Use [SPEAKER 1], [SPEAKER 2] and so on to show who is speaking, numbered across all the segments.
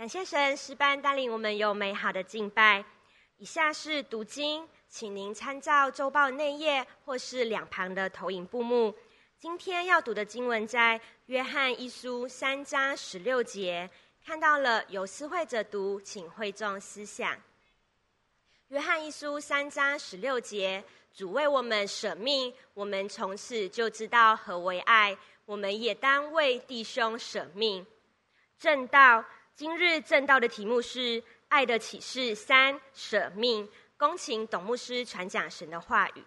[SPEAKER 1] 感谢神诗班带领我们有美好的敬拜。以下是读经，请您参照周报内页或是两旁的投影布幕。今天要读的经文在约翰一书三章十六节。看到了，有思会者读，请会众思想。约翰一书三章十六节，主为我们舍命，我们从此就知道何为爱，我们也当为弟兄舍命。正道。今日正道的题目是《爱的启示三》，舍命。恭请董牧师传讲神的话语。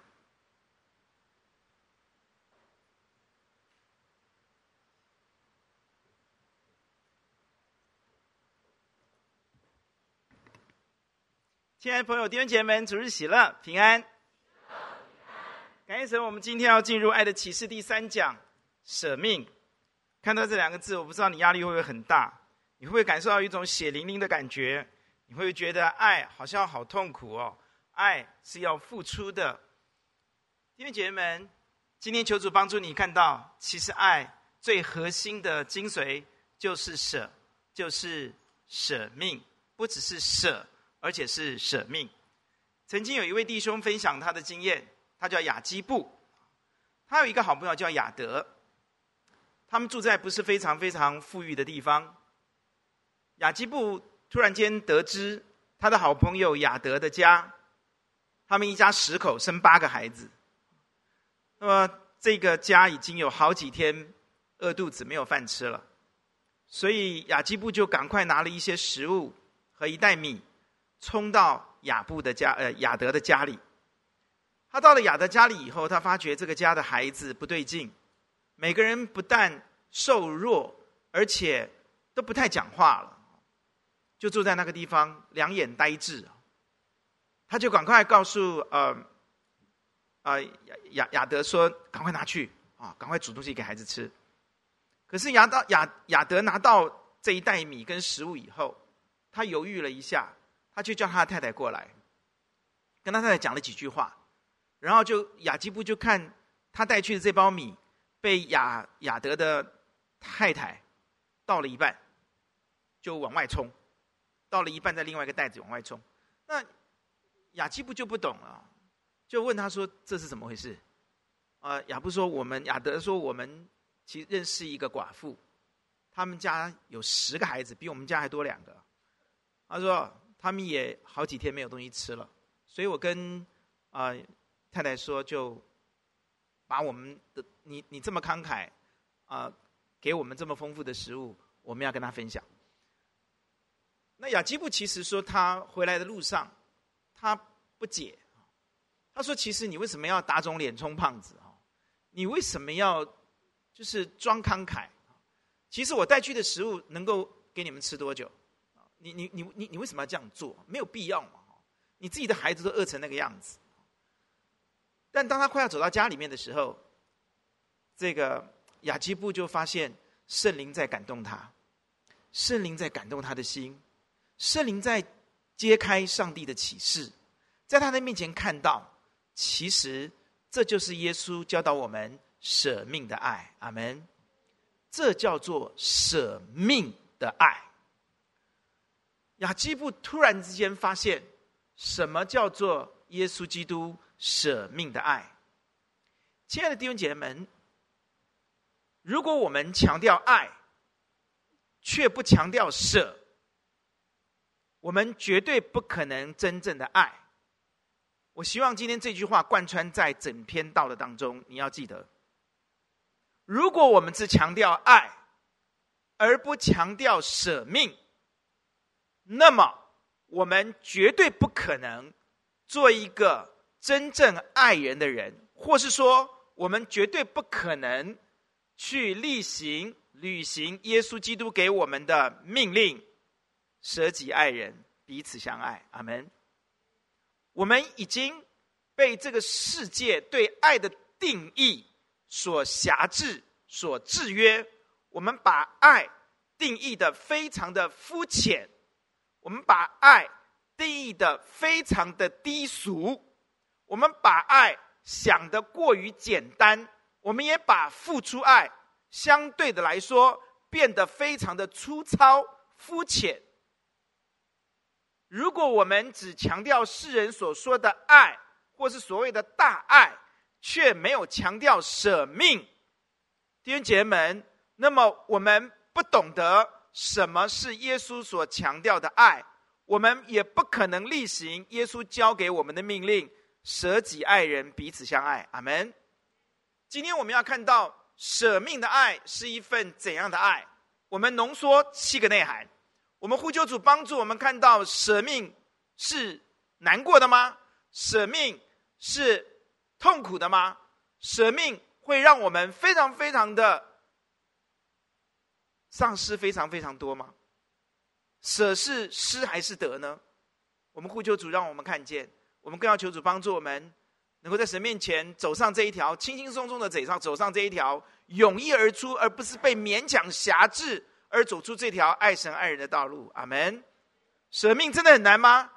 [SPEAKER 2] 亲爱的朋友、弟兄姐妹们，主日喜乐，平安。感谢神，我们今天要进入《爱的启示》第三讲，舍命。看到这两个字，我不知道你压力会不会很大。你会不会感受到一种血淋淋的感觉？你会觉得爱好像好痛苦哦？爱是要付出的。弟兄姐妹们，今天求主帮助你看到，其实爱最核心的精髓就是舍，就是舍命，不只是舍，而且是舍命。曾经有一位弟兄分享他的经验，他叫亚基布，他有一个好朋友叫亚德，他们住在不是非常非常富裕的地方。雅基布突然间得知他的好朋友亚德的家，他们一家十口生八个孩子，那么这个家已经有好几天饿肚子没有饭吃了，所以雅基布就赶快拿了一些食物和一袋米，冲到雅布的家，呃，亚德的家里。他到了亚德家里以后，他发觉这个家的孩子不对劲，每个人不但瘦弱，而且都不太讲话了。就住在那个地方，两眼呆滞。他就赶快告诉呃，呃亚亚亚德说：“赶快拿去啊，赶快煮东西给孩子吃。”可是亚到亚亚德拿到这一袋米跟食物以后，他犹豫了一下，他就叫他的太太过来，跟他太太讲了几句话，然后就亚基布就看他带去的这包米被亚亚德的太太倒了一半，就往外冲。到了一半，在另外一个袋子往外冲，那雅基布就不懂了，就问他说：“这是怎么回事？”啊，雅布说：“我们亚德说，我们其实认识一个寡妇，他们家有十个孩子，比我们家还多两个。他说他们也好几天没有东西吃了，所以我跟啊、呃、太太说，就把我们的你你这么慷慨啊、呃，给我们这么丰富的食物，我们要跟他分享。”那亚基布其实说，他回来的路上，他不解。他说：“其实你为什么要打肿脸充胖子啊？你为什么要就是装慷慨？其实我带去的食物能够给你们吃多久？你你你你你为什么要这样做？没有必要嘛！你自己的孩子都饿成那个样子。但当他快要走到家里面的时候，这个亚基布就发现圣灵在感动他，圣灵在感动他的心。”圣灵在揭开上帝的启示，在他的面前看到，其实这就是耶稣教导我们舍命的爱。阿门。这叫做舍命的爱。亚基布突然之间发现，什么叫做耶稣基督舍命的爱？亲爱的弟兄姐妹们，如果我们强调爱，却不强调舍。我们绝对不可能真正的爱。我希望今天这句话贯穿在整篇道的当中，你要记得：如果我们只强调爱，而不强调舍命，那么我们绝对不可能做一个真正爱人的人，或是说，我们绝对不可能去例行履行耶稣基督给我们的命令。舍己爱人，彼此相爱。阿门。我们已经被这个世界对爱的定义所辖制、所制约。我们把爱定义的非常的肤浅，我们把爱定义的非常的低俗，我们把爱想得过于简单，我们也把付出爱相对的来说变得非常的粗糙、肤浅。如果我们只强调世人所说的爱，或是所谓的大爱，却没有强调舍命，弟兄姐妹们，那么我们不懂得什么是耶稣所强调的爱，我们也不可能例行耶稣教给我们的命令：舍己爱人，彼此相爱。阿门。今天我们要看到舍命的爱是一份怎样的爱？我们浓缩七个内涵。我们呼求主帮助我们看到舍命是难过的吗？舍命是痛苦的吗？舍命会让我们非常非常的丧失非常非常多吗？舍是失还是得呢？我们呼求主，让我们看见，我们更要求主帮助我们，能够在神面前走上这一条轻轻松松的走上走上这一条勇毅而出，而不是被勉强辖制。而走出这条爱神爱人的道路，阿门。舍命真的很难吗？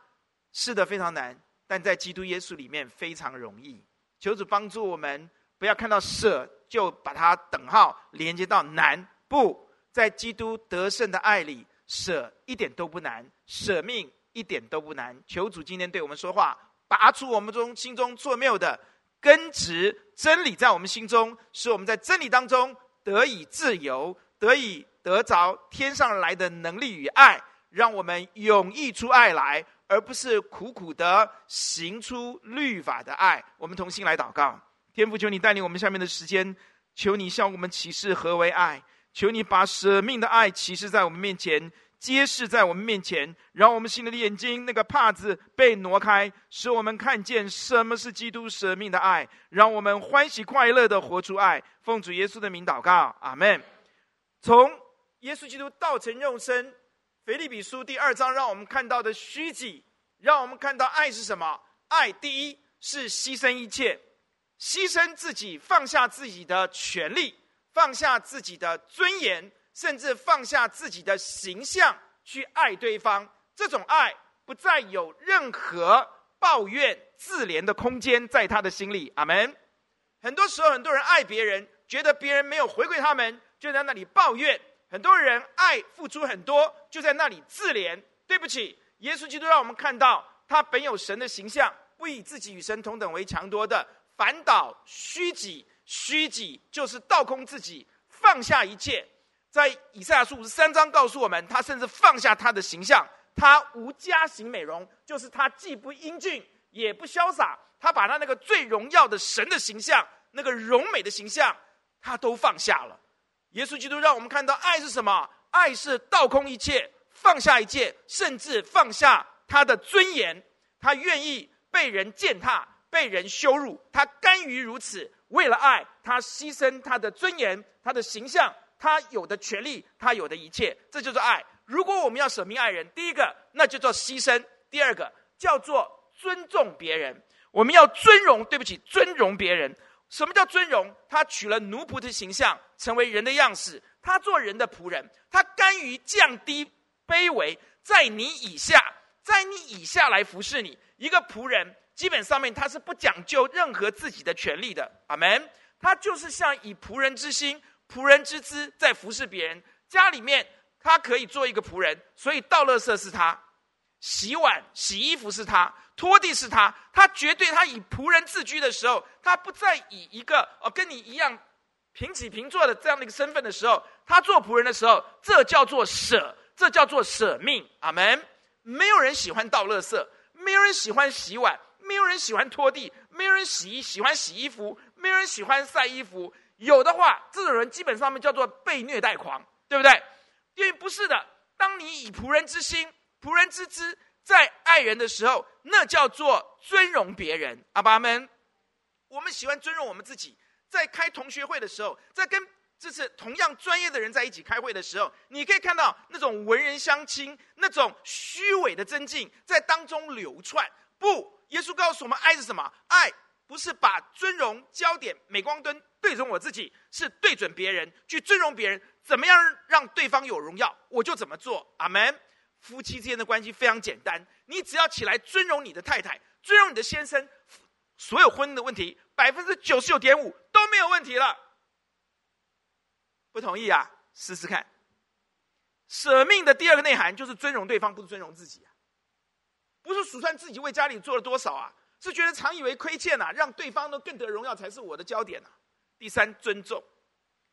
[SPEAKER 2] 是的，非常难。但在基督耶稣里面非常容易。求主帮助我们，不要看到舍就把它等号连接到难。不在基督得胜的爱里，舍一点都不难，舍命一点都不难。求主今天对我们说话，拔出我们中心中错谬的根植真理，在我们心中，使我们在真理当中得以自由，得以。得着天上来的能力与爱，让我们涌溢出爱来，而不是苦苦的行出律法的爱。我们同心来祷告，天父，求你带领我们下面的时间，求你向我们启示何为爱，求你把舍命的爱启示在我们面前，揭示在我们面前，让我们心里的眼睛那个帕子被挪开，使我们看见什么是基督舍命的爱，让我们欢喜快乐的活出爱。奉主耶稣的名祷告，阿门。从耶稣基督道成肉身，腓立比书第二章让我们看到的虚己，让我们看到爱是什么？爱第一是牺牲一切，牺牲自己，放下自己的权利，放下自己的尊严，甚至放下自己的形象去爱对方。这种爱不再有任何抱怨、自怜的空间在他的心里。阿门。很多时候，很多人爱别人，觉得别人没有回馈他们，就在那里抱怨。很多人爱付出很多，就在那里自怜。对不起，耶稣基督让我们看到，他本有神的形象，不以自己与神同等为强夺的，反倒虚己。虚己就是倒空自己，放下一切。在以赛亚书五十三章告诉我们，他甚至放下他的形象，他无佳形美容，就是他既不英俊也不潇洒，他把他那个最荣耀的神的形象，那个荣美的形象，他都放下了。耶稣基督让我们看到爱是什么？爱是倒空一切，放下一切，甚至放下他的尊严。他愿意被人践踏，被人羞辱，他甘于如此。为了爱，他牺牲他的尊严、他的形象、他有的权利、他有的一切。这就是爱。如果我们要舍命爱人，第一个那就叫牺牲；第二个叫做尊重别人。我们要尊荣，对不起，尊荣别人。什么叫尊荣？他取了奴仆的形象，成为人的样式。他做人的仆人，他甘于降低卑微，在你以下，在你以下来服侍你。一个仆人，基本上面他是不讲究任何自己的权利的。阿门。他就是像以仆人之心、仆人之姿在服侍别人。家里面他可以做一个仆人，所以倒垃圾是他，洗碗、洗衣服是他。拖地是他，他绝对他以仆人自居的时候，他不再以一个哦跟你一样平起平坐的这样的一个身份的时候，他做仆人的时候，这叫做舍，这叫做舍命。阿门。没有人喜欢倒垃圾，没有人喜欢洗碗，没有人喜欢拖地，没有人洗衣喜欢洗衣服，没有人喜欢晒衣服。有的话，这种人基本上面叫做被虐待狂，对不对？因为不是的，当你以仆人之心、仆人之姿。在爱人的时候，那叫做尊荣别人。阿爸们，我们喜欢尊荣我们自己。在开同学会的时候，在跟这是同样专业的人在一起开会的时候，你可以看到那种文人相亲、那种虚伪的尊敬在当中流窜。不，耶稣告诉我们，爱是什么？爱不是把尊荣焦点、镁光灯对准我自己，是对准别人，去尊荣别人。怎么样让对方有荣耀，我就怎么做。阿门。夫妻之间的关系非常简单，你只要起来尊荣你的太太，尊荣你的先生，所有婚姻的问题百分之九十九点五都没有问题了。不同意啊？试试看。舍命的第二个内涵就是尊荣对方，不是尊荣自己啊。不是数算自己为家里做了多少啊，是觉得常以为亏欠啊，让对方呢更得荣耀才是我的焦点啊。第三，尊重，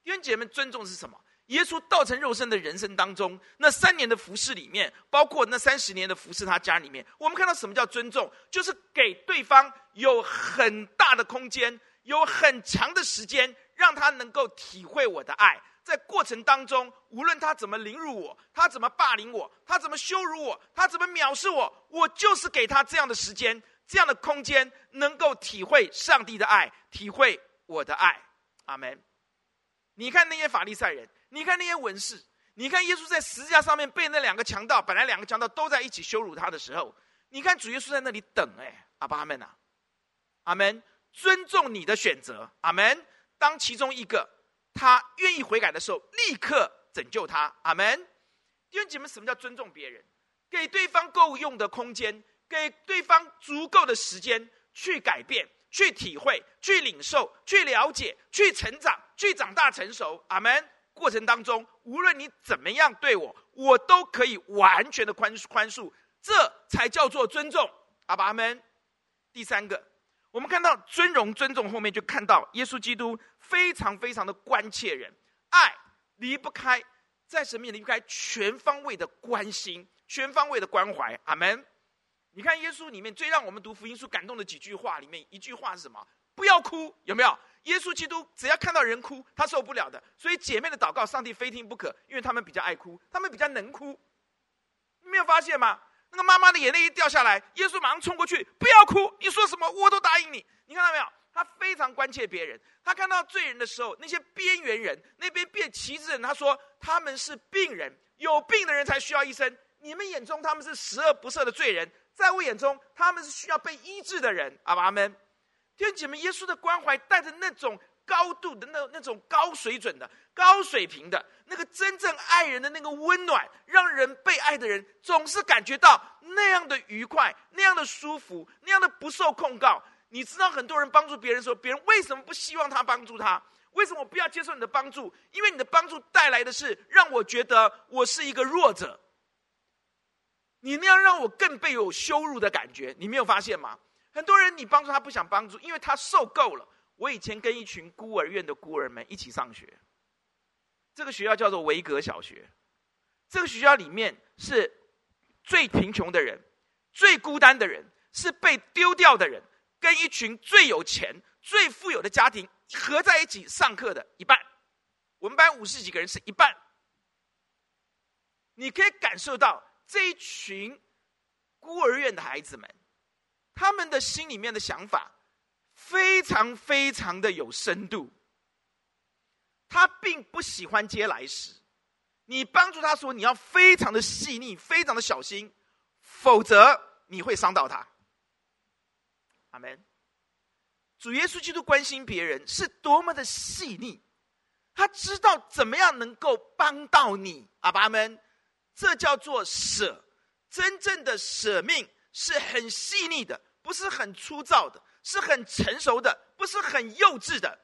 [SPEAKER 2] 弟兄姐妹，尊重是什么？耶稣道成肉身的人生当中，那三年的服侍里面，包括那三十年的服侍他家里面，我们看到什么叫尊重？就是给对方有很大的空间，有很长的时间，让他能够体会我的爱。在过程当中，无论他怎么凌辱我，他怎么霸凌我，他怎么羞辱我，他怎么藐视我，我就是给他这样的时间，这样的空间，能够体会上帝的爱，体会我的爱。阿门。你看那些法利赛人。你看那些文士，你看耶稣在十字架上面被那两个强盗，本来两个强盗都在一起羞辱他的时候，你看主耶稣在那里等，哎，阿爸阿门呐，阿门，尊重你的选择，阿门。当其中一个他愿意悔改的时候，立刻拯救他，阿门。弟兄姐妹，什么叫尊重别人？给对方够用的空间，给对方足够的时间去改变、去体会、去领受、去了解、去成长、去长大成熟，阿门。过程当中，无论你怎么样对我，我都可以完全的宽宽恕，这才叫做尊重。阿爸阿门。第三个，我们看到尊荣尊重后面就看到耶稣基督非常非常的关切人，爱离不开在神面前离不开全方位的关心，全方位的关怀。阿门。你看耶稣里面最让我们读福音书感动的几句话里面，一句话是什么？不要哭，有没有？耶稣基督只要看到人哭，他受不了的。所以姐妹的祷告，上帝非听不可，因为他们比较爱哭，他们比较能哭。你没有发现吗？那个妈妈的眼泪一掉下来，耶稣马上冲过去，不要哭，你说什么我都答应你。你看到没有？他非常关切别人。他看到罪人的时候，那些边缘人，那边变旗帜人，他说他们是病人，有病的人才需要医生。你们眼中他们是十恶不赦的罪人，在我眼中他们是需要被医治的人。阿们。弟兄姐妹，耶稣的关怀带着那种高度的那那种高水准的高水平的那个真正爱人的那个温暖，让人被爱的人总是感觉到那样的愉快、那样的舒服、那样的不受控告。你知道，很多人帮助别人的时候，别人为什么不希望他帮助他？为什么我不要接受你的帮助？因为你的帮助带来的是让我觉得我是一个弱者。你那样让我更被有羞辱的感觉，你没有发现吗？很多人你帮助他不想帮助，因为他受够了。我以前跟一群孤儿院的孤儿们一起上学，这个学校叫做维格小学。这个学校里面是最贫穷的人、最孤单的人，是被丢掉的人，跟一群最有钱、最富有的家庭合在一起上课的一半。我们班五十几个人是一半。你可以感受到这一群孤儿院的孩子们。他们的心里面的想法非常非常的有深度。他并不喜欢接来时，你帮助他说，你要非常的细腻，非常的小心，否则你会伤到他。阿门。主耶稣基督关心别人是多么的细腻，他知道怎么样能够帮到你。阿爸们，这叫做舍，真正的舍命。是很细腻的，不是很粗糙的，是很成熟的，不是很幼稚的。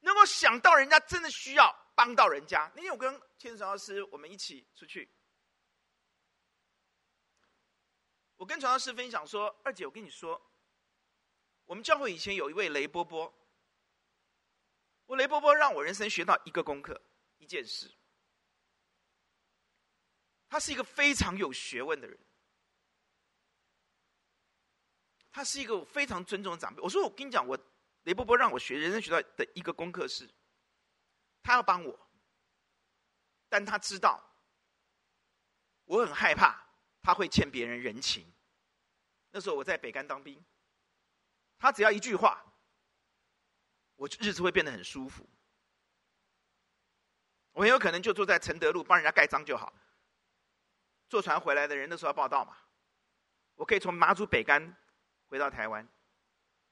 [SPEAKER 2] 能够想到人家真的需要帮到人家。那天我跟千传道师我们一起出去，我跟传道师分享说：“二姐，我跟你说，我们教会以前有一位雷波波，我雷波波让我人生学到一个功课，一件事。他是一个非常有学问的人。”他是一个非常尊重的长辈。我说：“我跟你讲，我雷波波让我学人生学到的一个功课是，他要帮我，但他知道我很害怕他会欠别人人情。那时候我在北竿当兵，他只要一句话，我日子会变得很舒服。我很有可能就坐在承德路帮人家盖章就好。坐船回来的人那时候要报到嘛，我可以从马祖北竿。”回到台湾，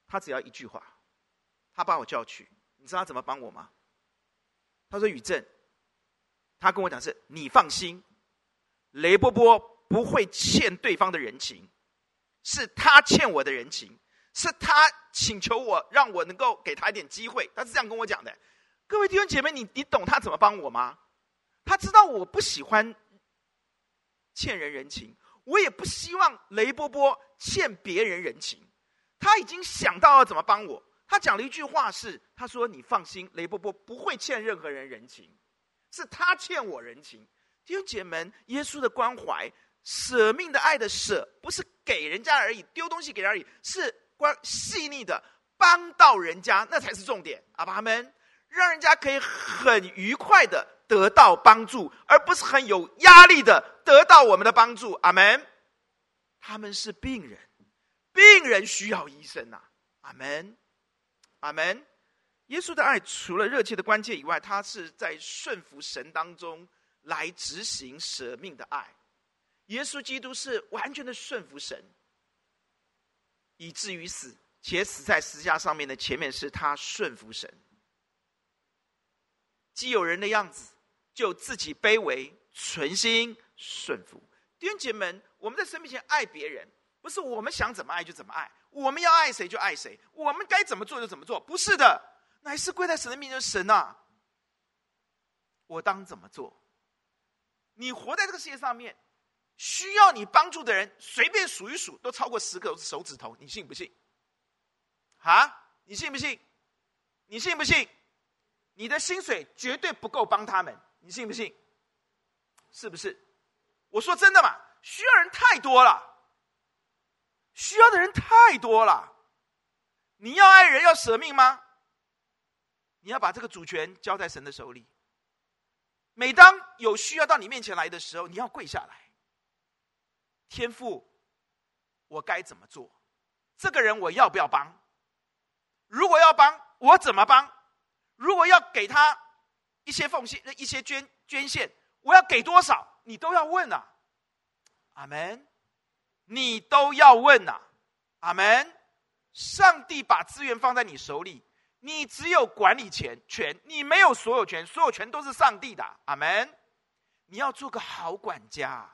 [SPEAKER 2] 他只要一句话，他把我叫去，你知道他怎么帮我吗？他说：“宇正，他跟我讲是，你放心，雷波波不会欠对方的人情，是他欠我的人情，是他请求我让我能够给他一点机会，他是这样跟我讲的。各位弟兄姐妹，你你懂他怎么帮我吗？他知道我不喜欢欠人人情。”我也不希望雷波波欠别人人情。他已经想到要怎么帮我。他讲了一句话是：“他说你放心，雷波波不会欠任何人人情，是他欠我人情。”弟兄姐妹们，耶稣的关怀、舍命的爱的舍，不是给人家而已，丢东西给人而已，是关细腻的帮到人家，那才是重点。阿爸们，让人家可以很愉快的得到帮助，而不是很有压力的得到我们的帮助。阿门。他们是病人，病人需要医生呐、阿门。阿门。耶稣的爱除了热切的关切以外，他是在顺服神当中来执行舍命的爱。耶稣基督是完全的顺服神，以至于死，且死在十字架上面的前面是他顺服神。既有人的样子，就自己卑微，存心顺服。弟兄姐妹，我们在神面前爱别人，不是我们想怎么爱就怎么爱，我们要爱谁就爱谁，我们该怎么做就怎么做，不是的。乃是跪在神的面前，神啊，我当怎么做？你活在这个世界上面，需要你帮助的人，随便数一数，都超过十个手指头，你信不信？啊，你信不信？你信不信？你的薪水绝对不够帮他们，你信不信？是不是？我说真的嘛，需要人太多了，需要的人太多了。你要爱人，要舍命吗？你要把这个主权交在神的手里。每当有需要到你面前来的时候，你要跪下来。天父，我该怎么做？这个人我要不要帮？如果要帮，我怎么帮？如果要给他一些奉献、一些捐捐献，我要给多少？你都要问啊。阿门。你都要问啊。阿门。上帝把资源放在你手里。你只有管理权，权你没有所有权，所有权都是上帝的。阿门。你要做个好管家，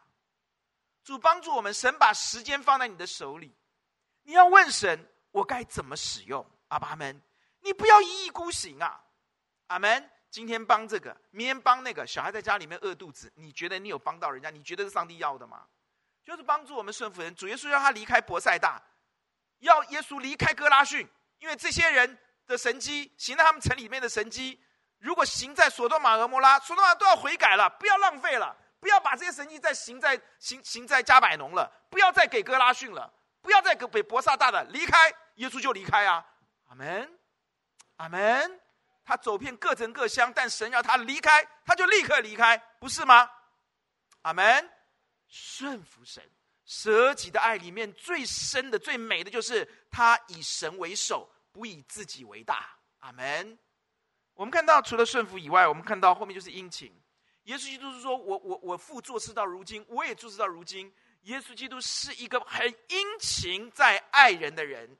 [SPEAKER 2] 主帮助我们。神把时间放在你的手里，你要问神：我该怎么使用？阿爸们，你不要一意孤行啊！阿门。今天帮这个，明天帮那个。小孩在家里面饿肚子，你觉得你有帮到人家？你觉得是上帝要的吗？就是帮助我们顺服人。主耶稣让他离开伯赛大，要耶稣离开哥拉逊，因为这些人。的神迹行在他们城里面的神迹，如果行在索多玛和摩拉，索多玛都要悔改了，不要浪费了，不要把这些神迹再行在行行在加百农了，不要再给哥拉逊了，不要再给北伯萨大的离开，耶稣就离开啊，阿门，阿门。他走遍各城各乡，但神要他离开，他就立刻离开，不是吗？阿门。顺服神，舍己的爱里面最深的、最美的就是他以神为首。不以自己为大，阿门。我们看到，除了顺服以外，我们看到后面就是殷勤。耶稣基督是说：“我我我父做事到如今，我也做事到如今。”耶稣基督是一个很殷勤在爱人的人，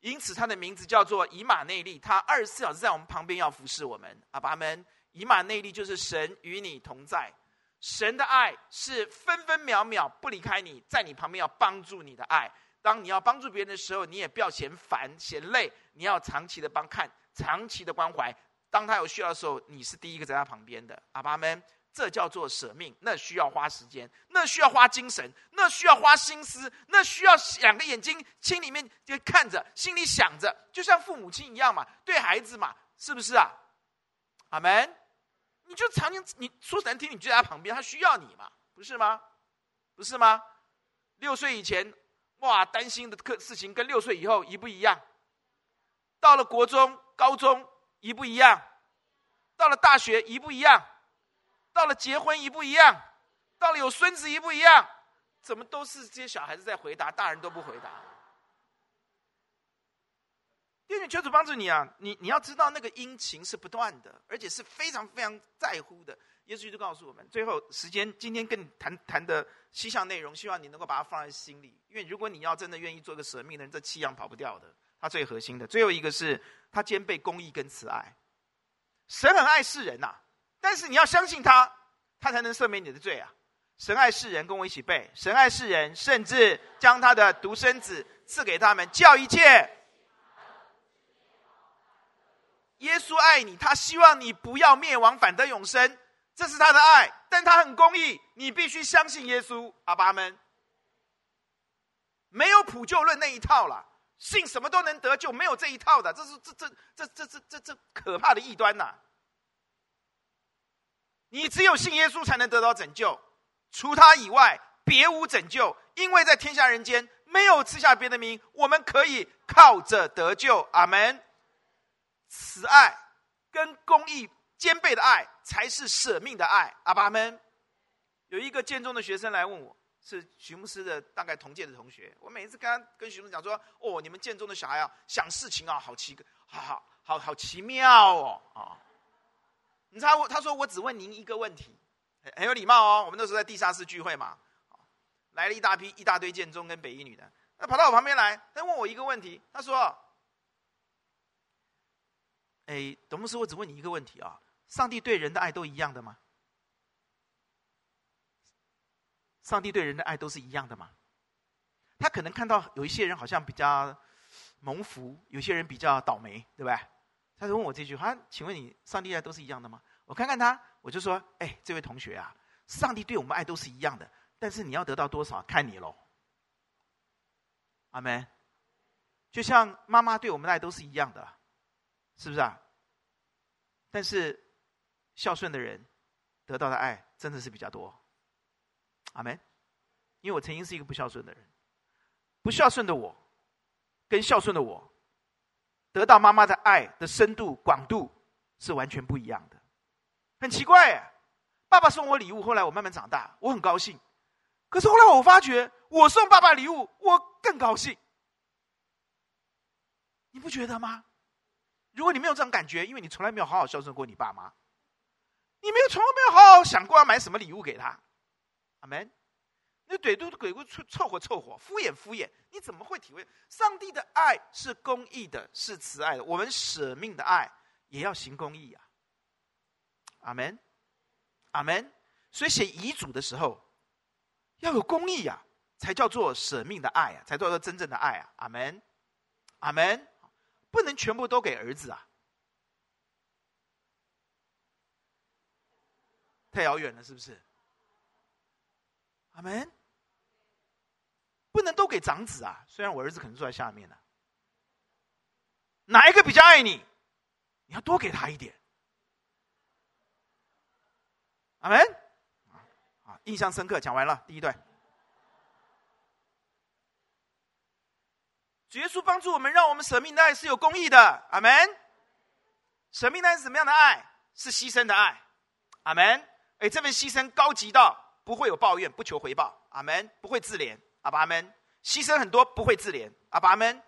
[SPEAKER 2] 因此他的名字叫做以马内利。他二十四小时在我们旁边要服侍我们，阿爸们。以马内利就是神与你同在，神的爱是分分秒秒不离开你，在你旁边要帮助你的爱。当你要帮助别人的时候，你也不要嫌烦嫌累，你要长期的帮看，长期的关怀。当他有需要的时候，你是第一个在他旁边的。阿爸们，这叫做舍命，那需要花时间，那需要花精神，那需要花心思，那需要两个眼睛心里面就看着，心里想着，就像父母亲一样嘛，对孩子嘛，是不是啊？阿门。你就常年你说难听，你就在他旁边，他需要你嘛，不是吗？不是吗？六岁以前。哇，担心的个事情跟六岁以后一不一样？到了国中、高中一不一样？到了大学一不一样？到了结婚一不一样？到了有孙子一不一样？怎么都是这些小孩子在回答，大人都不回答？因为求主帮助你啊！你你要知道，那个殷勤是不断的，而且是非常非常在乎的。耶稣就告诉我们，最后时间今天跟你谈谈的七项内容，希望你能够把它放在心里。因为如果你要真的愿意做个舍命的人，这七样跑不掉的。他最核心的，最后一个是他兼备公义跟慈爱。神很爱世人呐、但是你要相信他，他才能赦免你的罪啊！神爱世人，跟我一起背：神爱世人，甚至将他的独生子赐给他们，叫一切。耶稣爱你，他希望你不要灭亡，反得永生。这是他的爱，但他很公义，你必须相信耶稣。阿爸们，没有普救论那一套了，信什么都能得救，没有这一套的，这是这这这这这这这可怕的异端呐！你只有信耶稣才能得到拯救，除他以外别无拯救，因为在天下人间没有赐下别的名，我们可以靠着得救。阿门。慈爱跟公义兼备的爱，才是舍命的爱。阿爸们，有一个建中的学生来问我。是徐牧师的大概同届的同学，我每一次跟他跟徐牧师讲说：“哦，你们建中的小孩啊，想事情啊，好奇，好好好好奇妙哦啊！”你知道我他说我只问您一个问题，很很有礼貌哦。我们那时候在地下室聚会嘛，来了一大批一大堆建中跟北一女的，那跑到我旁边来，他问我一个问题，他说：“哎，董牧师，我只问你一个问题啊，上帝对人的爱都一样的吗？”上帝对人的爱都是一样的吗？他可能看到有一些人好像比较蒙福，有些人比较倒霉，对不对？他就问我这句话：“请问你，上帝爱都是一样的吗？”我看看他，我就说：“哎，这位同学啊，上帝对我们爱都是一样的，但是你要得到多少，看你喽。”阿门。就像妈妈对我们的爱都是一样的，是不是啊？但是孝顺的人得到的爱真的是比较多。阿门，因为我曾经是一个不孝顺的人，不孝顺的我，跟孝顺的我，得到妈妈的爱的深度广度是完全不一样的，很奇怪。爸爸送我礼物，后来我慢慢长大，我很高兴。可是后来我发觉，我送爸爸礼物，我更高兴。你不觉得吗？如果你没有这种感觉，因为你从来没有好好孝顺过你爸妈，你没有从来没有好好想过要买什么礼物给他。阿门，那怼都鬼鬼凑凑合凑合，敷衍敷衍，你怎么会体会上帝的爱是公义的，是慈爱的？我们舍命的爱也要行公义啊！阿门，阿门。所以写遗嘱的时候要有公义啊，才叫做舍命的爱啊，才叫做真正的爱啊！阿门，阿门，不能全部都给儿子啊，太遥远了，是不是？阿门，不能都给长子啊！虽然我儿子可能坐在下面呢，哪一个比较爱你？你要多给他一点。阿门，啊，印象深刻。讲完了第一段，主耶稣帮助我们，让我们舍命的爱是有公义的。阿门，舍命的爱是什么样的爱？是牺牲的爱。阿门，哎，这份牺牲高级到。不会有抱怨，不求回报，阿门。不会自怜，阿爸阿门。牺牲很多，不会自怜，阿爸阿门。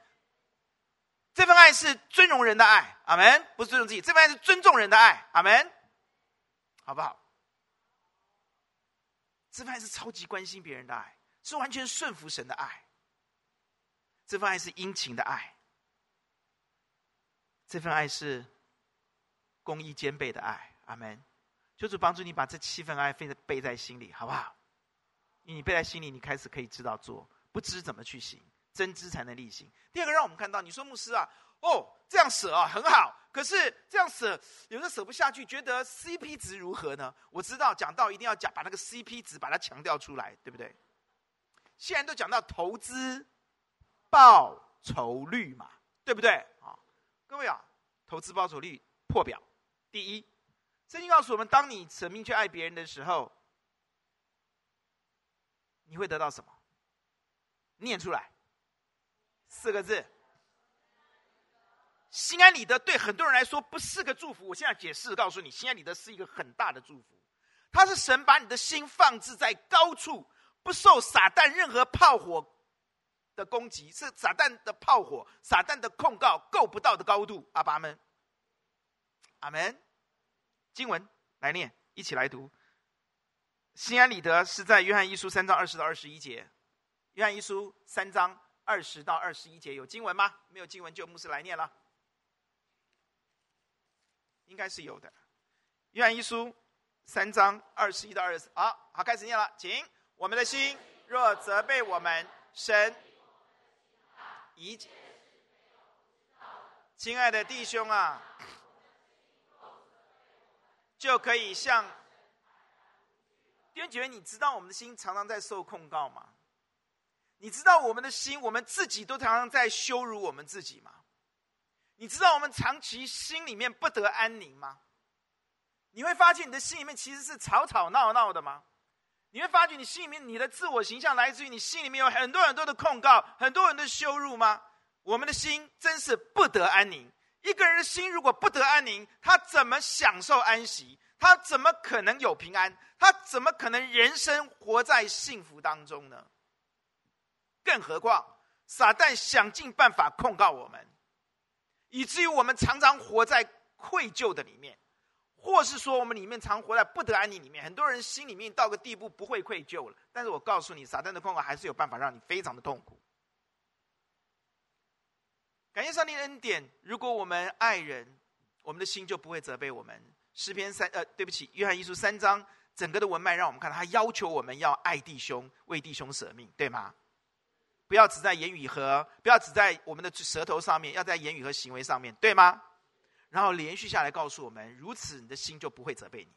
[SPEAKER 2] 这份爱是尊荣人的爱，阿门。不是尊重自己，这份爱是尊重人的爱，阿门。好不好？这份爱是超级关心别人的爱，是完全顺服神的爱。这份爱是殷勤的爱，这份爱是公义兼备的爱，阿门。求主帮助你把这七份爱背背在心里，好不好？你背在心里，你开始可以知道做，不知怎么去行，真知才能力行。第二个，让我们看到，你说牧师啊，哦，这样舍啊很好，可是这样舍有的舍不下去，觉得 CP 值如何呢？我知道讲到一定要讲把那个 CP 值把它强调出来，对不对？现在都讲到投资报酬率嘛，对不对？啊，各位啊，投资报酬率破表，第一。圣经告诉我们：当你舍命去爱别人的时候，你会得到什么？念出来，四个字：心安理得。对很多人来说，不是个祝福。我现在解释，告诉你，心安理得是一个很大的祝福。它是神把你的心放置在高处，不受撒旦任何炮火的攻击，是撒旦的炮火、撒旦的控告够不到的高度。阿爸们，阿门。经文来念，一起来读。心安理得是在约翰一书三章二十到二十一节。约翰一书三章二十到二十一节有经文吗？没有经文就牧师来念了。应该是有的。约翰一书三章二十一到二十，好好开始念了，请。我们的心若责备我们，神一，亲爱的弟兄啊。就可以像弟兄姐妹，你知道我们的心常常在受控告吗？你知道我们的心，我们自己都常常在羞辱我们自己吗？你知道我们长期心里面不得安宁吗？你会发现你的心里面其实是吵吵闹闹的吗？你会发觉你心里面你的自我形象来自于你心里面有很多很多的控告，很多人的羞辱吗？我们的心真是不得安宁。一个人的心如果不得安宁，他怎么享受安息？他怎么可能有平安？他怎么可能人生活在幸福当中呢？更何况，撒旦想尽办法控告我们，以至于我们常常活在愧疚的里面，或是说我们里面常活在不得安宁里面。很多人心里面到个地步不会愧疚了，但是我告诉你，撒旦的控告还是有办法让你非常的痛苦。感谢上帝的恩典。如果我们爱人，我们的心就不会责备我们。诗篇三呃，对不起，约翰一书三章整个的文脉让我们看到，他要求我们要爱弟兄，为弟兄舍命，对吗？不要只在言语和不要只在我们的舌头上面，要在言语和行为上面，对吗？然后连续下来告诉我们，如此你的心就不会责备你。